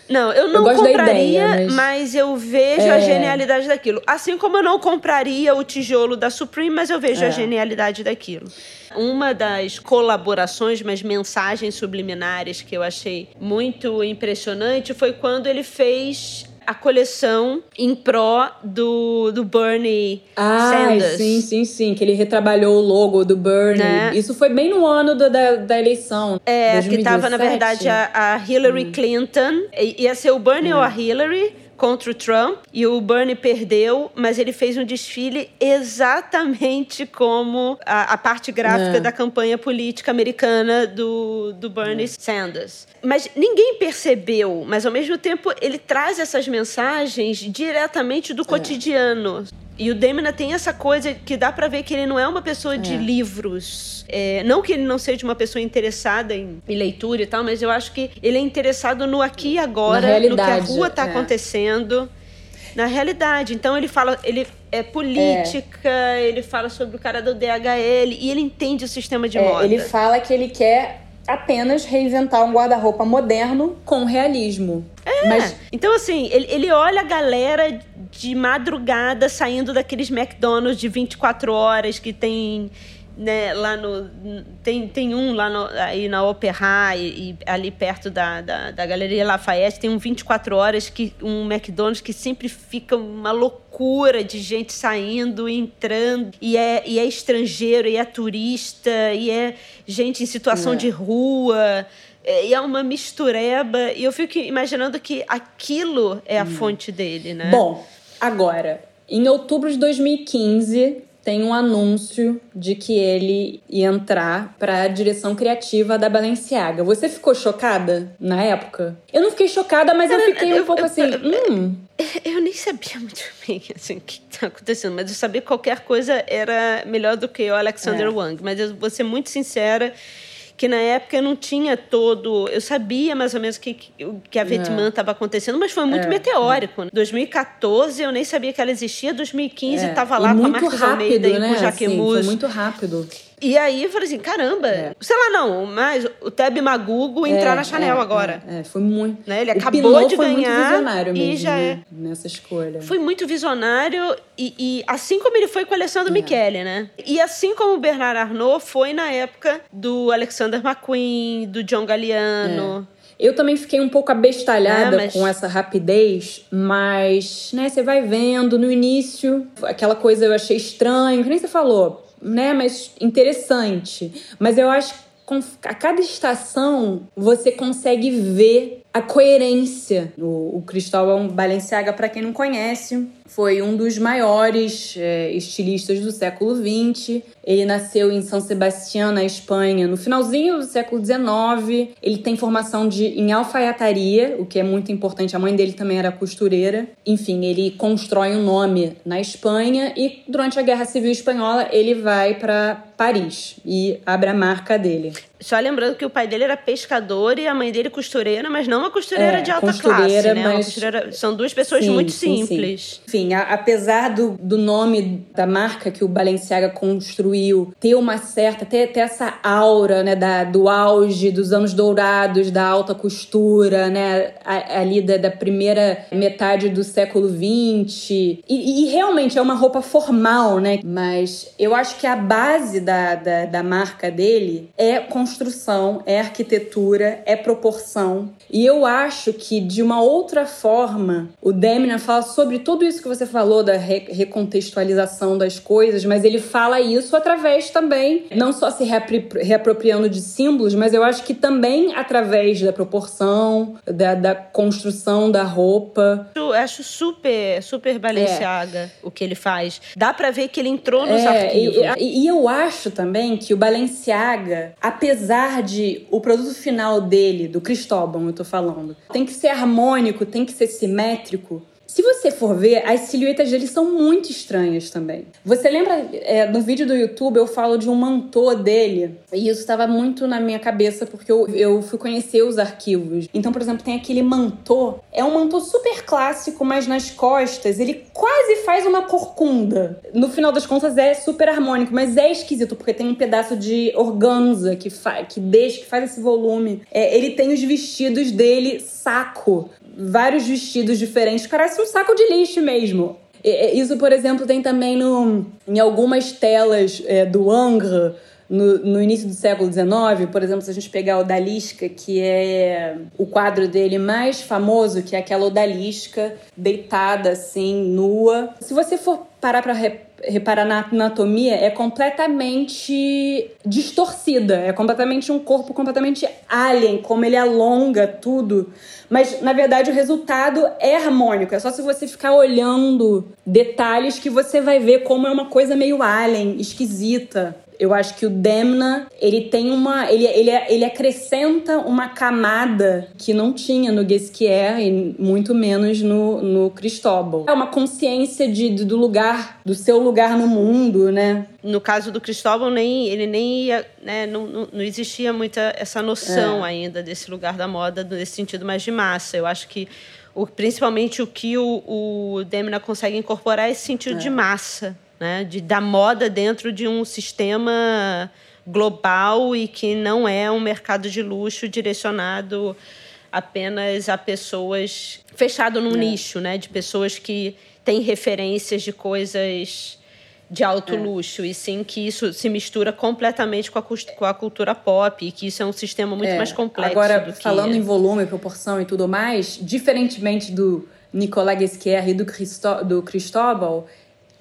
Não, eu não eu compraria, ideia, mas... mas... eu vejo é... a genialidade daquilo. Assim como eu não compraria o tijolo da Supreme, mas eu vejo é. a genialidade daquilo. Uma das colaborações, mas mensagens subliminares que eu achei muito impressionante foi quando ele fez a coleção em pró do, do Bernie ah, Sanders. Sim, sim, sim. Que ele retrabalhou o logo do Bernie. Né? Isso foi bem no ano da, da, da eleição. É, 2017. que tava, na verdade, a, a Hillary hum. Clinton. Ia ser o Bernie hum. ou a Hillary contra o Trump e o Bernie perdeu, mas ele fez um desfile exatamente como a, a parte gráfica é. da campanha política americana do, do Bernie é. Sanders. Mas ninguém percebeu, mas ao mesmo tempo ele traz essas mensagens diretamente do é. cotidiano. E o Demina tem essa coisa que dá para ver que ele não é uma pessoa de é. livros. É, não que ele não seja uma pessoa interessada em, em, leitura e tal, mas eu acho que ele é interessado no aqui e agora, no que a rua está é. acontecendo. Na realidade. Então ele fala, ele é política, é. ele fala sobre o cara do DHL e ele entende o sistema de é, moda. Ele fala que ele quer apenas reinventar um guarda-roupa moderno com realismo. É. Mas... Então, assim, ele, ele olha a galera de madrugada saindo daqueles McDonald's de 24 horas que tem né, lá no. Tem, tem um lá no, aí na Opera e, e, ali perto da, da, da, Galeria Lafayette, tem um 24 horas, que um McDonald's que sempre fica uma loucura de gente saindo e entrando, e é, e é estrangeiro, e é turista, e é gente em situação é. de rua. É, e é uma mistureba, e eu fico imaginando que aquilo é a hum. fonte dele, né? Bom, agora, em outubro de 2015, tem um anúncio de que ele ia entrar para a direção criativa da Balenciaga. Você ficou chocada na época? Eu não fiquei chocada, mas eu, eu fiquei um eu, pouco eu, assim, hum. Eu nem sabia muito bem assim, o que está acontecendo, mas eu sabia que qualquer coisa era melhor do que o Alexander é. Wang. Mas eu vou ser muito sincera que na época eu não tinha todo. Eu sabia mais ou menos que, que a Vietnã estava é. acontecendo, mas foi muito é, meteórico. Em 2014 eu nem sabia que ela existia, 2015 estava é. lá com a Marcos rápido, Almeida né? e com o Jaquemus. Assim, foi muito rápido. E aí eu falei assim, caramba, é. sei lá, não, mas o Teb Magugo entrar é, na Chanel é, agora. É, foi muito. Né? Ele acabou de foi ganhar. Muito visionário mesmo, e já né? é. Nessa escolha. Foi muito visionário, e, e, assim como ele foi com o Alessandro é. Michele, né? E assim como o Bernard Arnault foi na época do Alexander McQueen, do John Galliano. É. Eu também fiquei um pouco abestalhada É, mas- com essa rapidez, mas, né, você vai vendo no início, aquela coisa eu achei estranho, que nem você falou, né, mas interessante. Mas eu acho que a cada estação você consegue ver a coerência. O, o Cristóvão Balenciaga, para quem não conhece, foi um dos maiores é, estilistas do século XX. Ele nasceu em São Sebastião, na Espanha, no finalzinho do século XIX. Ele tem formação de, em alfaiataria, o que é muito importante. A mãe dele também era costureira. Enfim, ele constrói um nome na Espanha e durante a Guerra Civil Espanhola ele vai para Paris e abre a marca dele. Só lembrando que o pai dele era pescador e a mãe dele costureira, mas não uma costureira É, de alta costureira, classe, né? Mas- costureira- São duas pessoas Sim, muito sim, sim. simples. Enfim, a- apesar do, do nome da marca que o Balenciaga construiu ter uma certa, ter, ter essa aura, né, da, do auge dos anos dourados da alta costura, né, ali da, da primeira metade do século XX. E, e realmente é uma roupa formal, né? Mas eu acho que a base da, da, da marca dele é construção, é arquitetura, é proporção. E eu acho que de uma outra forma, o Demna fala sobre tudo isso que você falou da re- recontextualização das coisas, mas ele fala isso através também, não só se reapropriando de símbolos, mas eu acho que também através da proporção, da, da construção da roupa. Eu acho super, super Balenciaga o que ele faz. Dá pra ver que ele entrou nos É, arquivos. e- e eu acho também que o Balenciaga, apesar de o produto final dele, do Cristóbal, eu tô falando, tem que ser harmônico, tem que ser simétrico. Se você for ver, as silhuetas dele são muito estranhas também. Você lembra, é, no vídeo do YouTube eu falo de um mantô dele, e isso estava muito na minha cabeça porque eu, eu fui conhecer os arquivos. Então, por exemplo, tem aquele mantô, é um mantô super clássico, mas nas costas ele quase faz uma corcunda. No final das contas é super harmônico, mas é esquisito porque tem um pedaço de organza que, que deixa, que faz esse volume. É, ele tem os vestidos dele saco, vários vestidos diferentes, parece um saco de lixo mesmo. Isso, por exemplo, tem também no, em algumas telas é, do Angre, no, no início do século XIX, por exemplo, se a gente pegar o Odalisca, que é o quadro dele mais famoso, que é aquela Odalisca deitada assim, nua. Se você for parar para reparar na anatomia, é completamente distorcida, é completamente um corpo completamente alien, como ele alonga tudo. Mas, na verdade, o resultado é harmônico. É só se você ficar olhando detalhes que você vai ver como é uma coisa meio alien, esquisita. Eu acho que o Demna, ele tem uma. Ele, ele, ele acrescenta uma camada que não tinha no Guesquier e muito menos no, no Cristóbal. É uma consciência de, de- do lugar, do seu lugar no mundo, né? No caso do Cristóvão, nem, ele nem ia, né, não, não, não existia muita essa noção É. ainda desse lugar da moda, nesse sentido mais de massa. Eu acho que, o, principalmente, o que o, o Demna consegue incorporar é esse sentido de massa, né, de, da moda dentro de um sistema global e que não é um mercado de luxo direcionado apenas a pessoas fechado num nicho, né, de pessoas que têm referências de coisas de alto luxo, e sim que isso se mistura completamente com a, com a cultura pop, e que isso é um sistema muito É, mais complexo. Agora, do que- falando em volume, proporção e tudo mais, diferentemente do Nicolas Guesquier e do, Cristó do Cristóbal,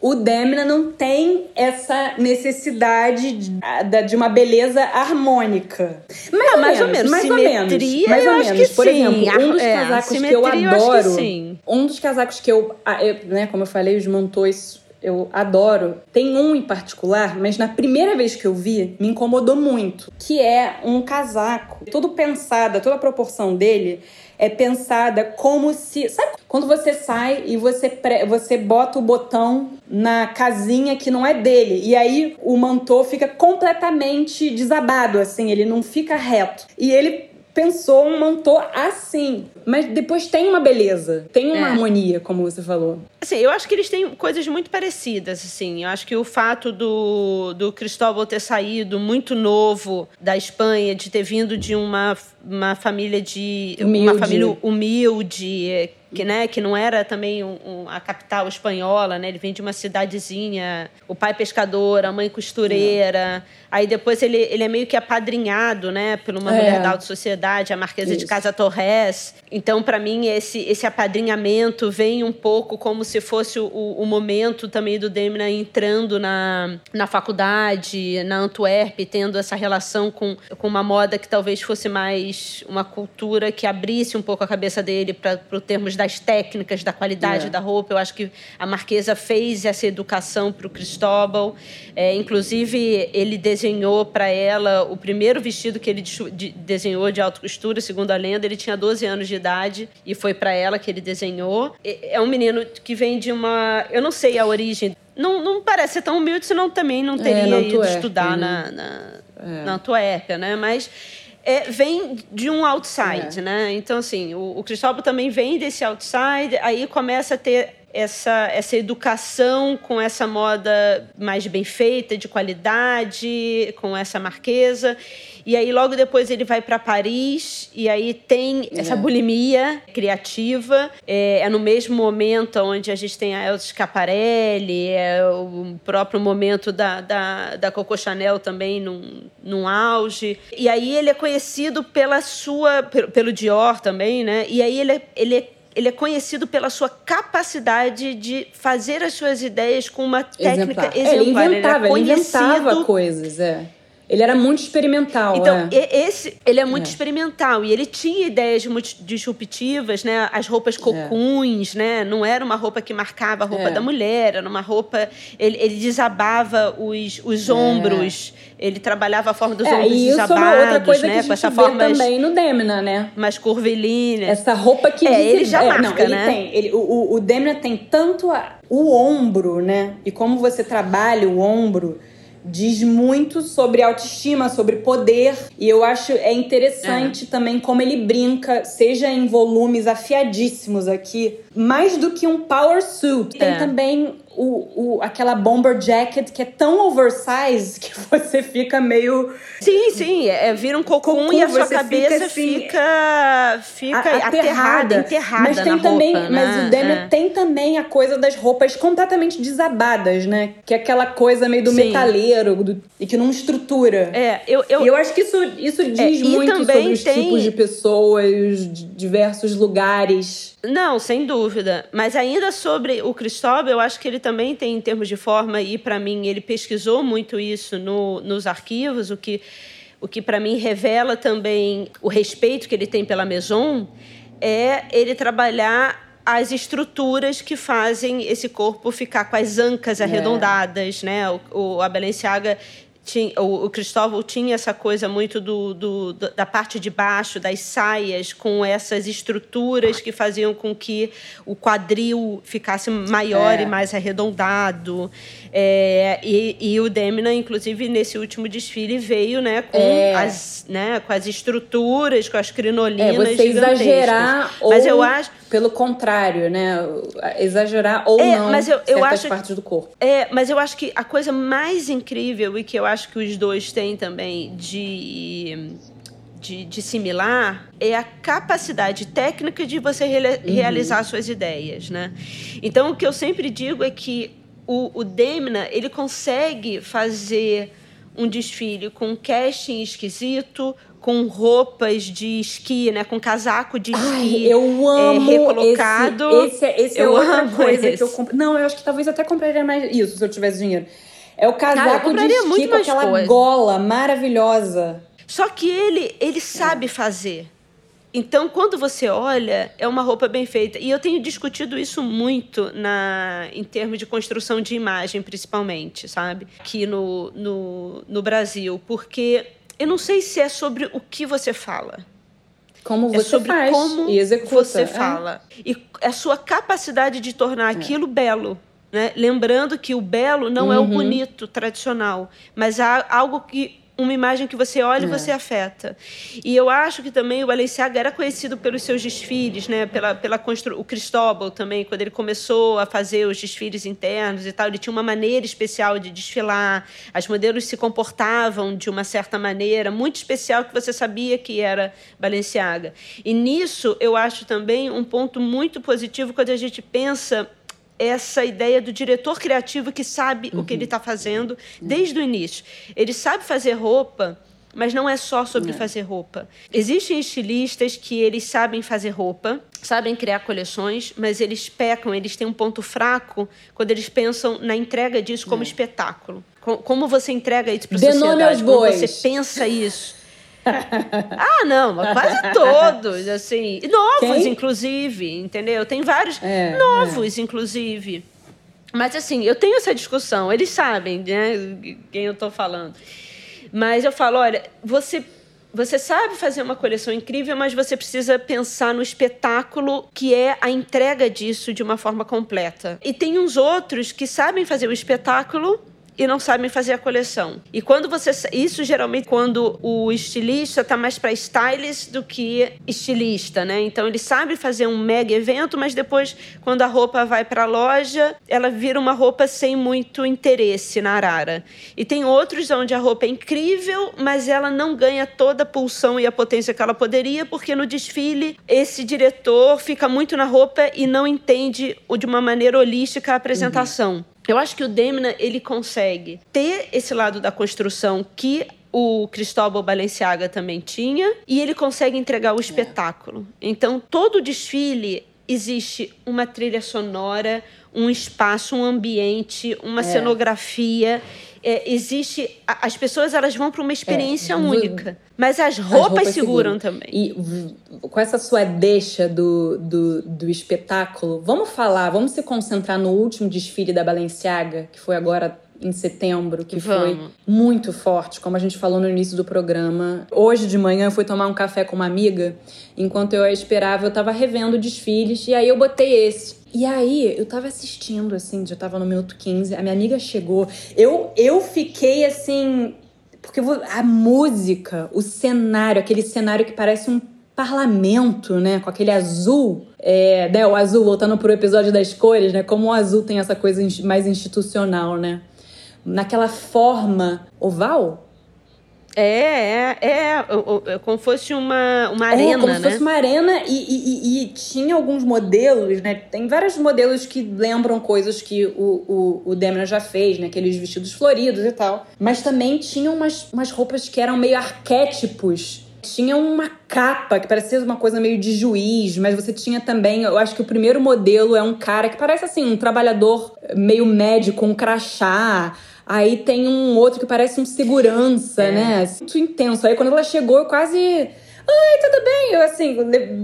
o Demna não tem essa necessidade de, de uma beleza harmônica. Mais, Ah, mais ou menos. Mais ou Simetria, menos. Mais eu ou acho menos. que Por sim. exemplo, um dos É, casacos que eu eu adoro. sim. Um dos casacos que eu, eu, né, como eu falei, os mantões eu adoro. Tem um em particular, mas na primeira vez que eu vi, me incomodou muito. Que é um casaco. Tudo pensada, toda a proporção dele é pensada como se. Sabe quando você sai e você, pre- você bota o botão na casinha que não é dele? E aí o mantô fica completamente desabado, assim, ele não fica reto. E ele pensou um mantô assim. mas depois tem uma beleza, tem uma é. harmonia, como você falou. Assim, eu acho que eles têm coisas muito parecidas, assim. Eu acho que o fato do, do Cristóvão ter saído muito novo da Espanha, de ter vindo de uma, uma família de... Humilde. Uma família humilde, que, né, que não era também um, um, a capital espanhola, né? Ele vem de uma cidadezinha, o pai pescador, a mãe costureira. É. Aí depois ele, ele é meio que apadrinhado, né, por uma é. mulher da alta sociedade, a Marquesa Isso. de Casa Torres. Então, para mim, esse, esse apadrinhamento vem um pouco como se fosse o, o momento também do Demna entrando na, na faculdade, na Antwerp, tendo essa relação com, com uma moda que talvez fosse mais uma cultura que abrisse um pouco a cabeça dele para os termos das técnicas, da qualidade é. da roupa. Eu acho que a Marquesa fez essa educação para o Cristóbal. É, inclusive, ele desenhou para ela o primeiro vestido que ele de, desenhou de alta costura, segundo a lenda. Ele tinha 12 anos de idade e foi para ela que ele desenhou. É um menino que vem de uma. Eu não sei a origem. Não, não parece ser tão humilde, senão também não é, teria é, ido estudar na, na, é. na Antuérpia, né? Mas é, vem de um outside, é. né? Então, assim, o, o Cristóvão também vem desse outside, aí começa a ter essa, essa educação com essa moda mais bem feita, de qualidade, com essa marquesa. E aí logo depois ele vai para Paris e aí tem essa é. bulimia criativa. É, é, no mesmo momento onde a gente tem a Elsa Scaparelli, é o próprio momento da, da, da Coco Chanel também num, num auge. E aí ele é conhecido pela sua... pelo Dior também, né? E aí ele é, ele é ele é conhecido pela sua capacidade de fazer as suas ideias com uma técnica exemplar. exemplar. É, ele inventava, ele, ele inventava coisas, é. Ele era muito experimental. Então, é. esse, ele é muito é. experimental. E ele tinha ideias muito disruptivas, né? As roupas é. cocuns, é. né? Não era uma roupa que marcava a roupa é. da mulher, era uma roupa. Ele, ele desabava os, os é. ombros. Ele trabalhava a forma dos ombros e isso desabados, é uma outra coisa né? Que a gente Com essa forma também no Demna, né? Mais curvilínea. Essa roupa que. É, ele já marca, não, ele né? Tem, ele, o, o Demna tem tanto a, o ombro, né? E como você trabalha o ombro diz muito sobre autoestima, sobre poder. E eu acho é interessante é. também como ele brinca, seja em volumes afiadíssimos aqui, mais do que um power suit. Tem é. também o, o, aquela bomber jacket que é tão oversized que você fica meio. Sim, sim. É, é vira um cocum, e a sua cabeça fica, assim, fica, fica aterrada, enterrada. Mas tem também. Roupa, mas né? o Daniel é. tem também a coisa das roupas completamente desabadas, né? Que é aquela coisa meio do sim. metaleiro do, e que não estrutura. É, eu, eu, e eu acho que isso, isso é, diz é, muito sobre os tem... tipos de pessoas, de diversos lugares. Não, sem dúvida. Mas ainda sobre o Cristóvão, eu acho que ele também tem, em termos de forma, e para mim, ele pesquisou muito isso no, nos arquivos, o que, o que para mim revela também o respeito que ele tem pela Maison, é ele trabalhar as estruturas que fazem esse corpo ficar com as ancas é. arredondadas, é. né? O, o, a Balenciaga tinha, o, o Cristóvão tinha essa coisa muito do, do, da parte de baixo, das saias, com essas estruturas que faziam com que o quadril ficasse maior é. e mais arredondado. É, e, e, o Demna, inclusive, nesse último desfile, veio né, com, é. as, né, com as estruturas, com as crinolinas. É, você exagerar ou, Mas eu acho... pelo contrário, né? Exagerar ou é, não mas eu, eu certas acho, partes do corpo. É, mas eu acho que a coisa mais incrível e que eu acho que os dois têm também de de, de, similar é a capacidade técnica de você re uhum. realizar suas ideias, né? Então o que eu sempre digo é que o, o Demna ele consegue fazer um desfile com casting esquisito, com roupas de esqui, né? Com casaco de esqui. Ai, eu é, amo é, recolocado. Esse, esse, esse é eu outra coisa esse. que eu. Não, eu acho que talvez até compraria mais isso se eu tivesse dinheiro. É o casaco Cara, de esqui com aquela coisa. gola maravilhosa. Só que ele, ele sabe é. fazer. Então, quando você olha, é uma roupa bem feita. E eu tenho discutido isso muito na, em termos de construção de imagem, principalmente, sabe? Aqui no, no, no Brasil. Porque eu não sei se é sobre o que você fala. Como é você é sobre faz como e executa. você é. fala. E a sua capacidade de tornar é. aquilo belo. Né? Lembrando que o belo não uhum. é o uhum. bonito tradicional, mas há algo que uma imagem que você olha é. e você afeta. E eu acho que também o Balenciaga era conhecido pelos seus desfiles, né? Pela, pela constru... O Cristóbal também, quando ele começou a fazer os desfiles internos e tal, ele tinha uma maneira especial de desfilar. As modelos se comportavam de uma certa maneira muito especial que você sabia que era Balenciaga. E nisso eu acho também um ponto muito positivo quando a gente pensa essa ideia do diretor criativo que sabe uhum. o que ele está uhum. fazendo desde o início. Ele sabe fazer roupa, mas não é só sobre é. fazer roupa. Existem estilistas que eles sabem fazer roupa, sabem criar coleções, mas eles pecam, eles têm um ponto fraco quando eles pensam na entrega disso como é. espetáculo. Como você entrega isso para a sociedade? Como você pensa isso? ah, não, quase todos, assim. Novos, Quem? inclusive, entendeu? Tem vários é, novos, é. inclusive. Mas, assim, eu tenho essa discussão, eles sabem, né, quem eu estou falando. Mas eu falo, olha, você você sabe fazer uma coleção incrível, mas você precisa pensar no espetáculo que é a entrega disso de uma forma completa. E tem uns outros que sabem fazer o espetáculo e não sabem fazer a coleção. E quando você. Isso geralmente quando o estilista está mais para stylist do que estilista, né? Então ele sabe fazer um mega evento, mas depois, quando a roupa vai para a loja, ela vira uma roupa sem muito interesse na arara. E tem outros onde a roupa é incrível, mas ela não ganha toda a pulsão e a potência que ela poderia, porque no desfile esse diretor fica muito na roupa e não entende de uma maneira holística a apresentação. Uhum. Eu acho que o Demna ele consegue ter esse lado da construção que o Cristóbal Balenciaga também tinha e ele consegue entregar o é. espetáculo. Então todo o desfile existe uma trilha sonora, um espaço, um ambiente, uma é. cenografia é, existe. As pessoas elas vão para uma experiência é, única. Mas as roupas, as roupas seguram, seguram, também. E com essa sua deixa do, do, do espetáculo, vamos falar, vamos se concentrar no último desfile da Balenciaga, que foi agora em setembro, que Vamos. foi muito forte, como a gente falou no início do programa. Hoje de manhã eu fui tomar um café com uma amiga, enquanto eu a esperava, eu tava revendo desfiles, e aí eu botei esse. E aí, eu tava assistindo, assim, já tava no minuto 15, a minha amiga chegou. Eu, eu fiquei assim. Porque a música, o cenário, aquele cenário que parece um parlamento, né? Com aquele azul. É, né, o azul, voltando pro episódio das cores, né? Como o azul tem essa coisa mais institucional, né? Naquela forma oval, é, é, é, é, como fosse uma, uma arena, é, como né? se fosse uma arena e, e, e, tinha alguns modelos, né? Tem vários modelos que lembram coisas que o, o, o Demna já fez, né? Aqueles vestidos floridos e tal. Mas também tinham umas, umas roupas que eram meio arquétipos. Tinha uma capa que parecia uma coisa meio de juiz, mas você tinha também, eu acho que o primeiro modelo é um cara que parece assim, um trabalhador meio médico, um crachá. Aí tem um outro que parece um segurança, é. né? Muito intenso. Aí quando ela chegou, eu quase. Ai, tudo bem. Eu, assim,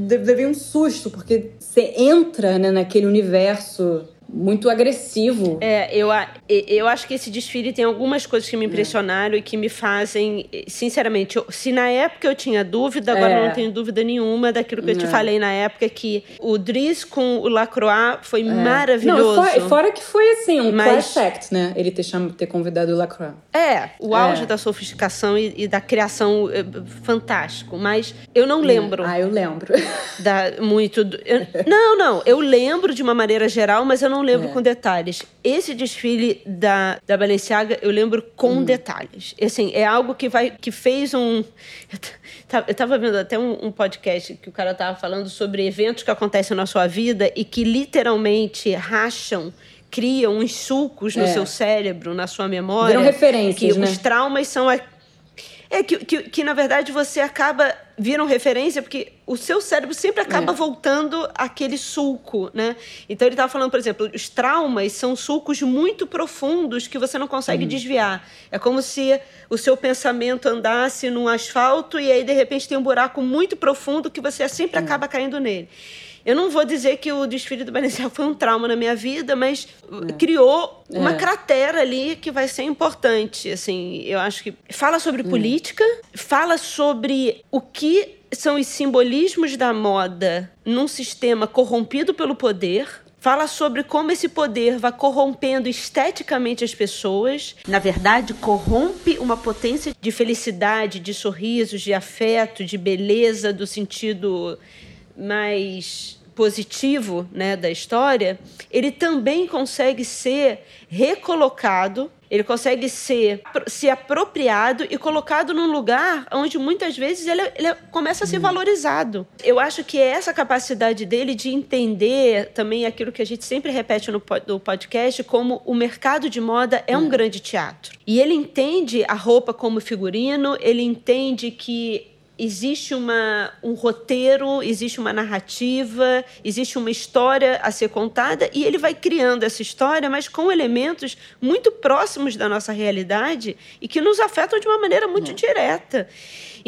levei um susto, porque você entra né, naquele universo muito agressivo. É, eu, eu acho que esse desfile tem algumas coisas que me impressionaram é. e que me fazem, sinceramente, eu, se na época eu tinha dúvida, agora é. não tenho dúvida nenhuma daquilo que eu te é. falei na época, que o Dries com o Lacroix foi é. maravilhoso. Não, fora, fora, que foi assim, um Mas, act, né? Ele ter, cham, ter convidado o Lacroix. É, o auge da sofisticação e, e, da criação eh, fantástico. Mas eu não lembro. Ah, eu lembro. Da, muito. Eu, não, não. Eu lembro de uma maneira geral, mas eu não lembro é. com detalhes. Esse desfile da, da Balenciaga eu lembro com hum. detalhes. Assim, é algo que vai que fez um. Eu estava vendo até um, um, podcast que o cara estava falando sobre eventos que acontecem na sua vida e que literalmente racham criam uns sulcos no é. seu cérebro, na sua memória. Viram referências, que né? os traumas são a, é que, que, que, na verdade, você acaba viram referência porque o seu cérebro sempre acaba é. voltando àquele sulco, né? Então ele estava falando, por exemplo, os traumas são sulcos muito profundos que você não consegue uhum. desviar. É como se o seu pensamento andasse num asfalto e aí de repente tem um buraco muito profundo que você sempre uhum. acaba caindo nele. Eu não vou dizer que o desfile do Balenciaga foi um trauma na minha vida, mas é. criou uma é. cratera ali que vai ser importante. Assim, eu acho que fala sobre hum. política, fala sobre o que são os simbolismos da moda num sistema corrompido pelo poder fala sobre como esse poder vai corrompendo esteticamente as pessoas. Na verdade, corrompe uma potência de felicidade, de sorrisos, de afeto, de beleza, do sentido mais positivo né, da história, ele também consegue ser recolocado ele consegue ser se apropriado e colocado num lugar onde muitas vezes ele, ele começa a ser valorizado. Eu acho que é essa capacidade dele de entender também aquilo que a gente sempre repete no, no podcast, como o mercado de moda é um grande teatro. E ele entende a roupa como figurino, ele entende que existe uma, um roteiro, existe uma narrativa, existe uma história a ser contada e ele vai criando essa história, mas com elementos muito próximos da nossa realidade e que nos afetam de uma maneira muito é. direta.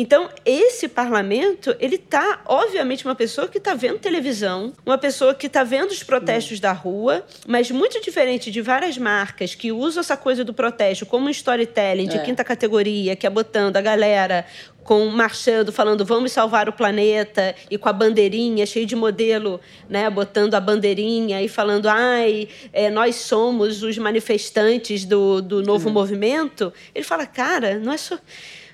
Então, esse parlamento, ele está, obviamente, uma pessoa que está vendo televisão, uma pessoa que está vendo os protestos da rua, mas muito diferente de várias marcas que usam essa coisa do protesto como um storytelling de é. quinta categoria, que é botando a galera com marchando, falando vamos salvar o planeta e com a bandeirinha cheio de modelo, né, botando a bandeirinha e falando ai é, nós somos os manifestantes do, do novo uhum. movimento. Ele fala cara, não é só é.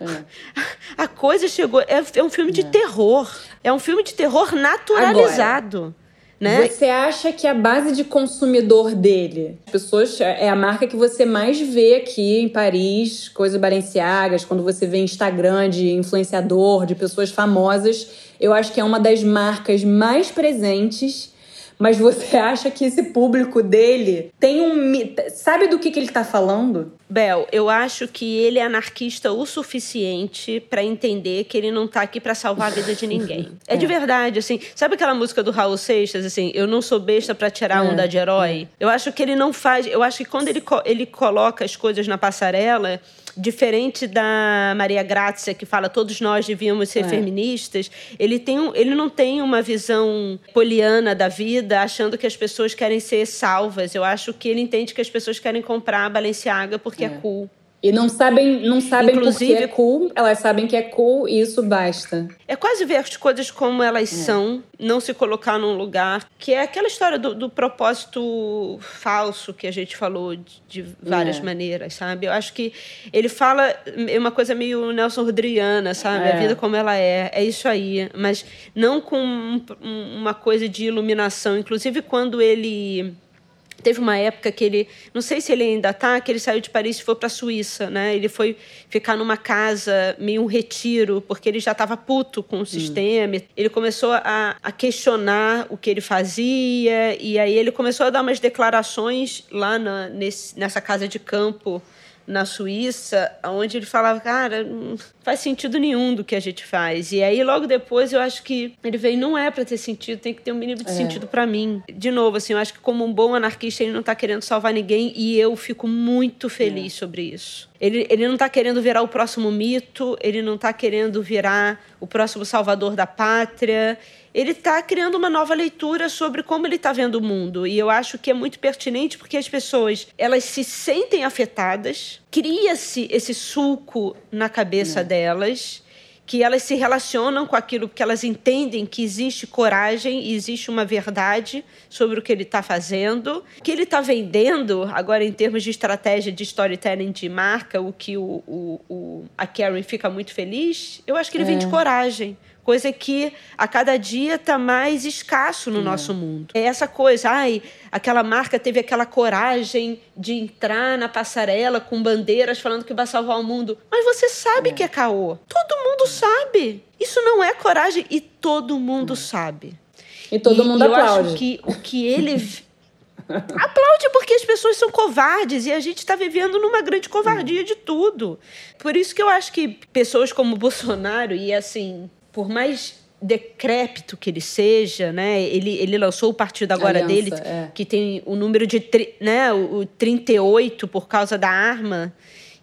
a coisa chegou é, é um filme de é. terror, é um filme de terror naturalizado. Agora. Né? Você acha que a base de consumidor dele, as pessoas é a marca que você mais vê aqui em Paris, coisas Balenciagas, quando você vê Instagram de influenciador, de pessoas famosas, eu acho que é uma das marcas mais presentes mas você acha que esse público dele tem um. Sabe do que, que ele tá falando? Bel, eu acho que ele é anarquista o suficiente para entender que ele não tá aqui para salvar a vida de ninguém. é. é. de verdade, assim. Sabe aquela música do Raul Seixas, assim? Eu não sou besta para tirar é. onda de herói? É. Eu acho que ele não faz. Eu acho que quando ele, ele coloca as coisas na passarela diferente da Maria Grazia, que fala todos nós devíamos ser é. feministas, ele, tem um, ele não tem uma visão poliana da vida, achando que as pessoas querem ser salvas. Eu acho que ele entende que as pessoas querem comprar a Balenciaga porque é, é cool. E não sabem, não sabem Inclusive, porque é cool, elas sabem que é cool e isso basta. É quase ver as coisas como elas é. são, não se colocar num lugar. Que é aquela história do, do propósito falso que a gente falou de, de várias é. maneiras, sabe? Eu acho que ele fala é uma coisa meio Nelson Rodriana, sabe? A é. vida como ela é, é isso aí. Mas não com um, uma coisa de iluminação. Inclusive, quando ele Teve uma época que ele, não sei se ele ainda tá, que ele saiu de Paris e foi para a Suíça, né? Ele foi ficar numa casa, meio um retiro, porque ele já estava puto com o hum. sistema. Hum. Ele começou a, a, questionar o que ele fazia, e aí ele começou a dar umas declarações lá na, nesse, nessa casa de campo na Suíça, onde ele falava, cara, não faz sentido nenhum do que a gente faz. E aí, logo depois, eu acho que ele veio, não é para ter sentido, tem que ter um mínimo de é. sentido para mim. De novo, assim, eu acho que como um bom anarquista, ele não tá querendo salvar ninguém e eu fico muito feliz é. sobre isso. Ele, ele não está querendo virar o próximo mito, ele não está querendo virar o próximo salvador da pátria ele está criando uma nova leitura sobre como ele está vendo o mundo. E eu acho que é muito pertinente porque as pessoas elas se sentem afetadas, cria-se esse sulco na cabeça Não. delas que elas se relacionam com aquilo porque elas entendem que existe coragem e existe uma verdade sobre o que ele está fazendo. O que ele está vendendo, agora em termos de estratégia de storytelling de marca, o que o, o, o a Karen fica muito feliz, eu acho que ele é. vende coragem coisa que a cada dia está mais escasso no é. nosso mundo. É essa coisa, ai, aquela marca teve aquela coragem de entrar na passarela com bandeiras falando que vai salvar o mundo. Mas você sabe é. que é caô. Todo mundo sabe. Isso não é coragem e todo mundo é. sabe. E todo e, mundo eu aplaude. Eu acho que o que ele Aplaude porque as pessoas são covardes e a gente está vivendo numa grande covardia de tudo. Por isso que eu acho que pessoas como Bolsonaro e assim por mais decrépito que ele seja, né? Ele, ele lançou o partido agora Aliança, dele, é. que tem o número de, né, o 38 por causa da arma.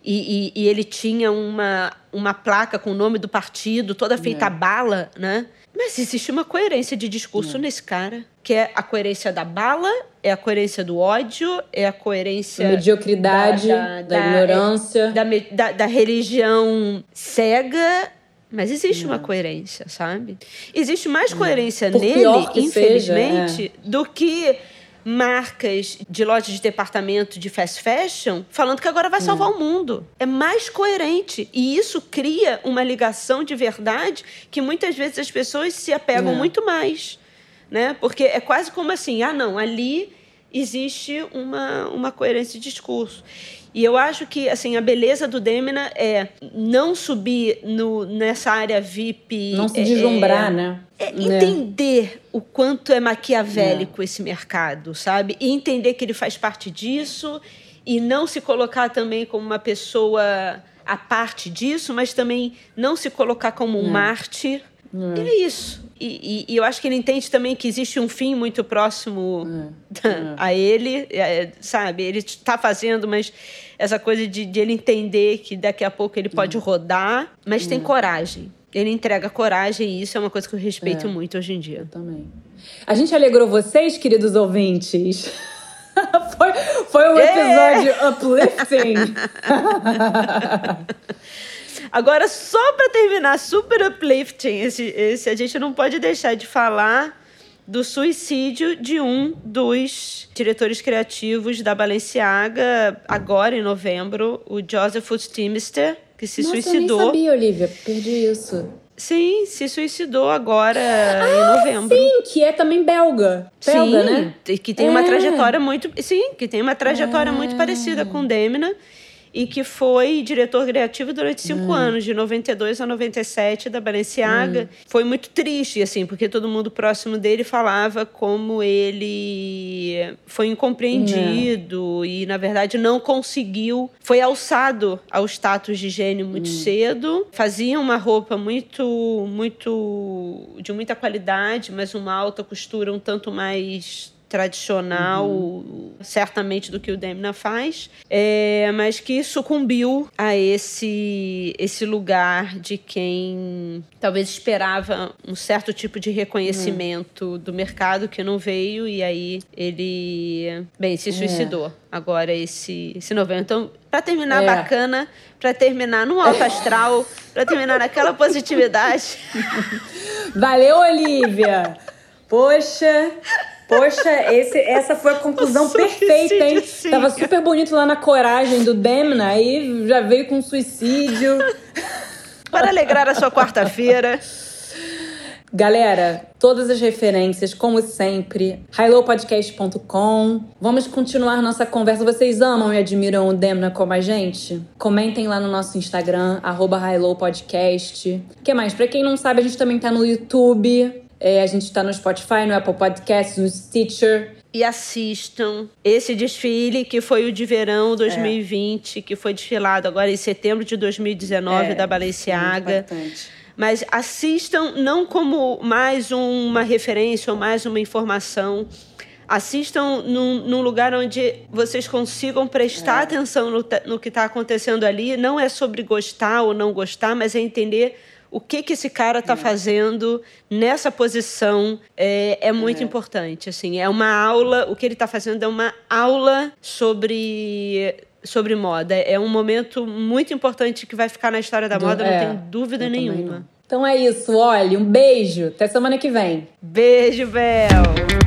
E, e, e, ele tinha uma, uma placa com o nome do partido, toda feita é. a bala, né? Mas existe uma coerência de discurso é. nesse cara, que é a coerência da bala, é a coerência do ódio, é a coerência... Da mediocridade, da, da, da, da ignorância. Da, da religião cega mas existe não. uma coerência, sabe? Existe mais coerência nele, infelizmente, seja, é. do que marcas de lojas de departamento de fast fashion falando que agora vai salvar hum. o mundo. É mais coerente. E isso cria uma ligação de verdade que muitas vezes as pessoas se apegam é. muito mais. Né? Porque é quase como assim: ah, não, ali existe uma, uma coerência de discurso. E eu acho que assim a beleza do Demina é não subir no, nessa área VIP. Não se é, deslumbrar, é, né? É entender é. o quanto é maquiavélico é. esse mercado, sabe? E entender que ele faz parte disso e não se colocar também como uma pessoa a parte disso, mas também não se colocar como um é. mártir. É isso. E, e, eu acho que ele entende também que existe um fim muito próximo é, é. a ele, é, sabe? Ele está fazendo, mas essa coisa de, de, ele entender que daqui a pouco ele pode uhum. rodar, mas tem uhum. coragem. Ele entrega coragem e isso é uma coisa que eu respeito é. muito hoje em dia. Eu também. A gente alegrou vocês, queridos ouvintes. foi, foi um episódio uplifting. Agora, só para terminar, super uplifting, esse, esse, a gente não pode deixar de falar do suicídio de um dos diretores criativos da Balenciaga, agora em novembro, o Joseph Teamster, que se Nossa, suicidou. Eu nem sabia, Olivia, perdi isso. Sim, se suicidou agora ah, em novembro. Sim, que é também belga. belga sim, né? que tem é. uma trajetória muito. Sim, que tem uma trajetória é. muito parecida com Demina e que foi diretor criativo durante cinco hum. anos, de 92 a 97, da Balenciaga. Hum. Foi muito triste, assim, porque todo mundo próximo dele falava como ele foi incompreendido e, na verdade, não conseguiu. Foi alçado ao status de gênio muito hum. cedo, fazia uma roupa muito, muito. de muita qualidade, mas uma alta costura um tanto mais tradicional, uhum. certamente do que o Demna faz, é, mas que sucumbiu a esse, esse lugar de quem talvez esperava um certo tipo de reconhecimento uhum. do mercado que não veio e aí ele, bem, se suicidou. É. Agora esse, esse novembro. Então, para terminar é. bacana, para terminar no alto astral, para terminar naquela positividade. Valeu, Olivia! Poxa, Poxa, esse, essa foi a conclusão perfeita, hein? Tava super bonito lá na coragem do Demna, aí já veio com suicídio. Para alegrar a sua quarta-feira. Galera, todas as referências, como sempre, highlowpodcast.com. Vamos continuar nossa conversa. Vocês amam e admiram o Demna como a gente? Comentem lá no nosso Instagram, arroba highlowpodcast. O que mais? Pra quem não sabe, a gente também tá no YouTube. É, a gente está no Spotify, no Apple Podcasts, no Stitcher. E assistam esse desfile que foi o de verão 2020, é. que foi desfilado agora em setembro de 2019 é, da Balenciaga. Mas assistam não como mais uma referência ou mais uma informação. Assistam num, num lugar onde vocês consigam prestar é. atenção no, no que está acontecendo ali. Não é sobre gostar ou não gostar, mas é entender o que que esse cara está é. fazendo nessa posição é, é muito é. importante. Assim, é uma aula. O que ele está fazendo é uma aula sobre sobre moda. É um momento muito importante que vai ficar na história da moda, não é. tenho dúvida nenhuma. Então é isso, olha, um beijo. Até semana que vem. Beijo, Bel.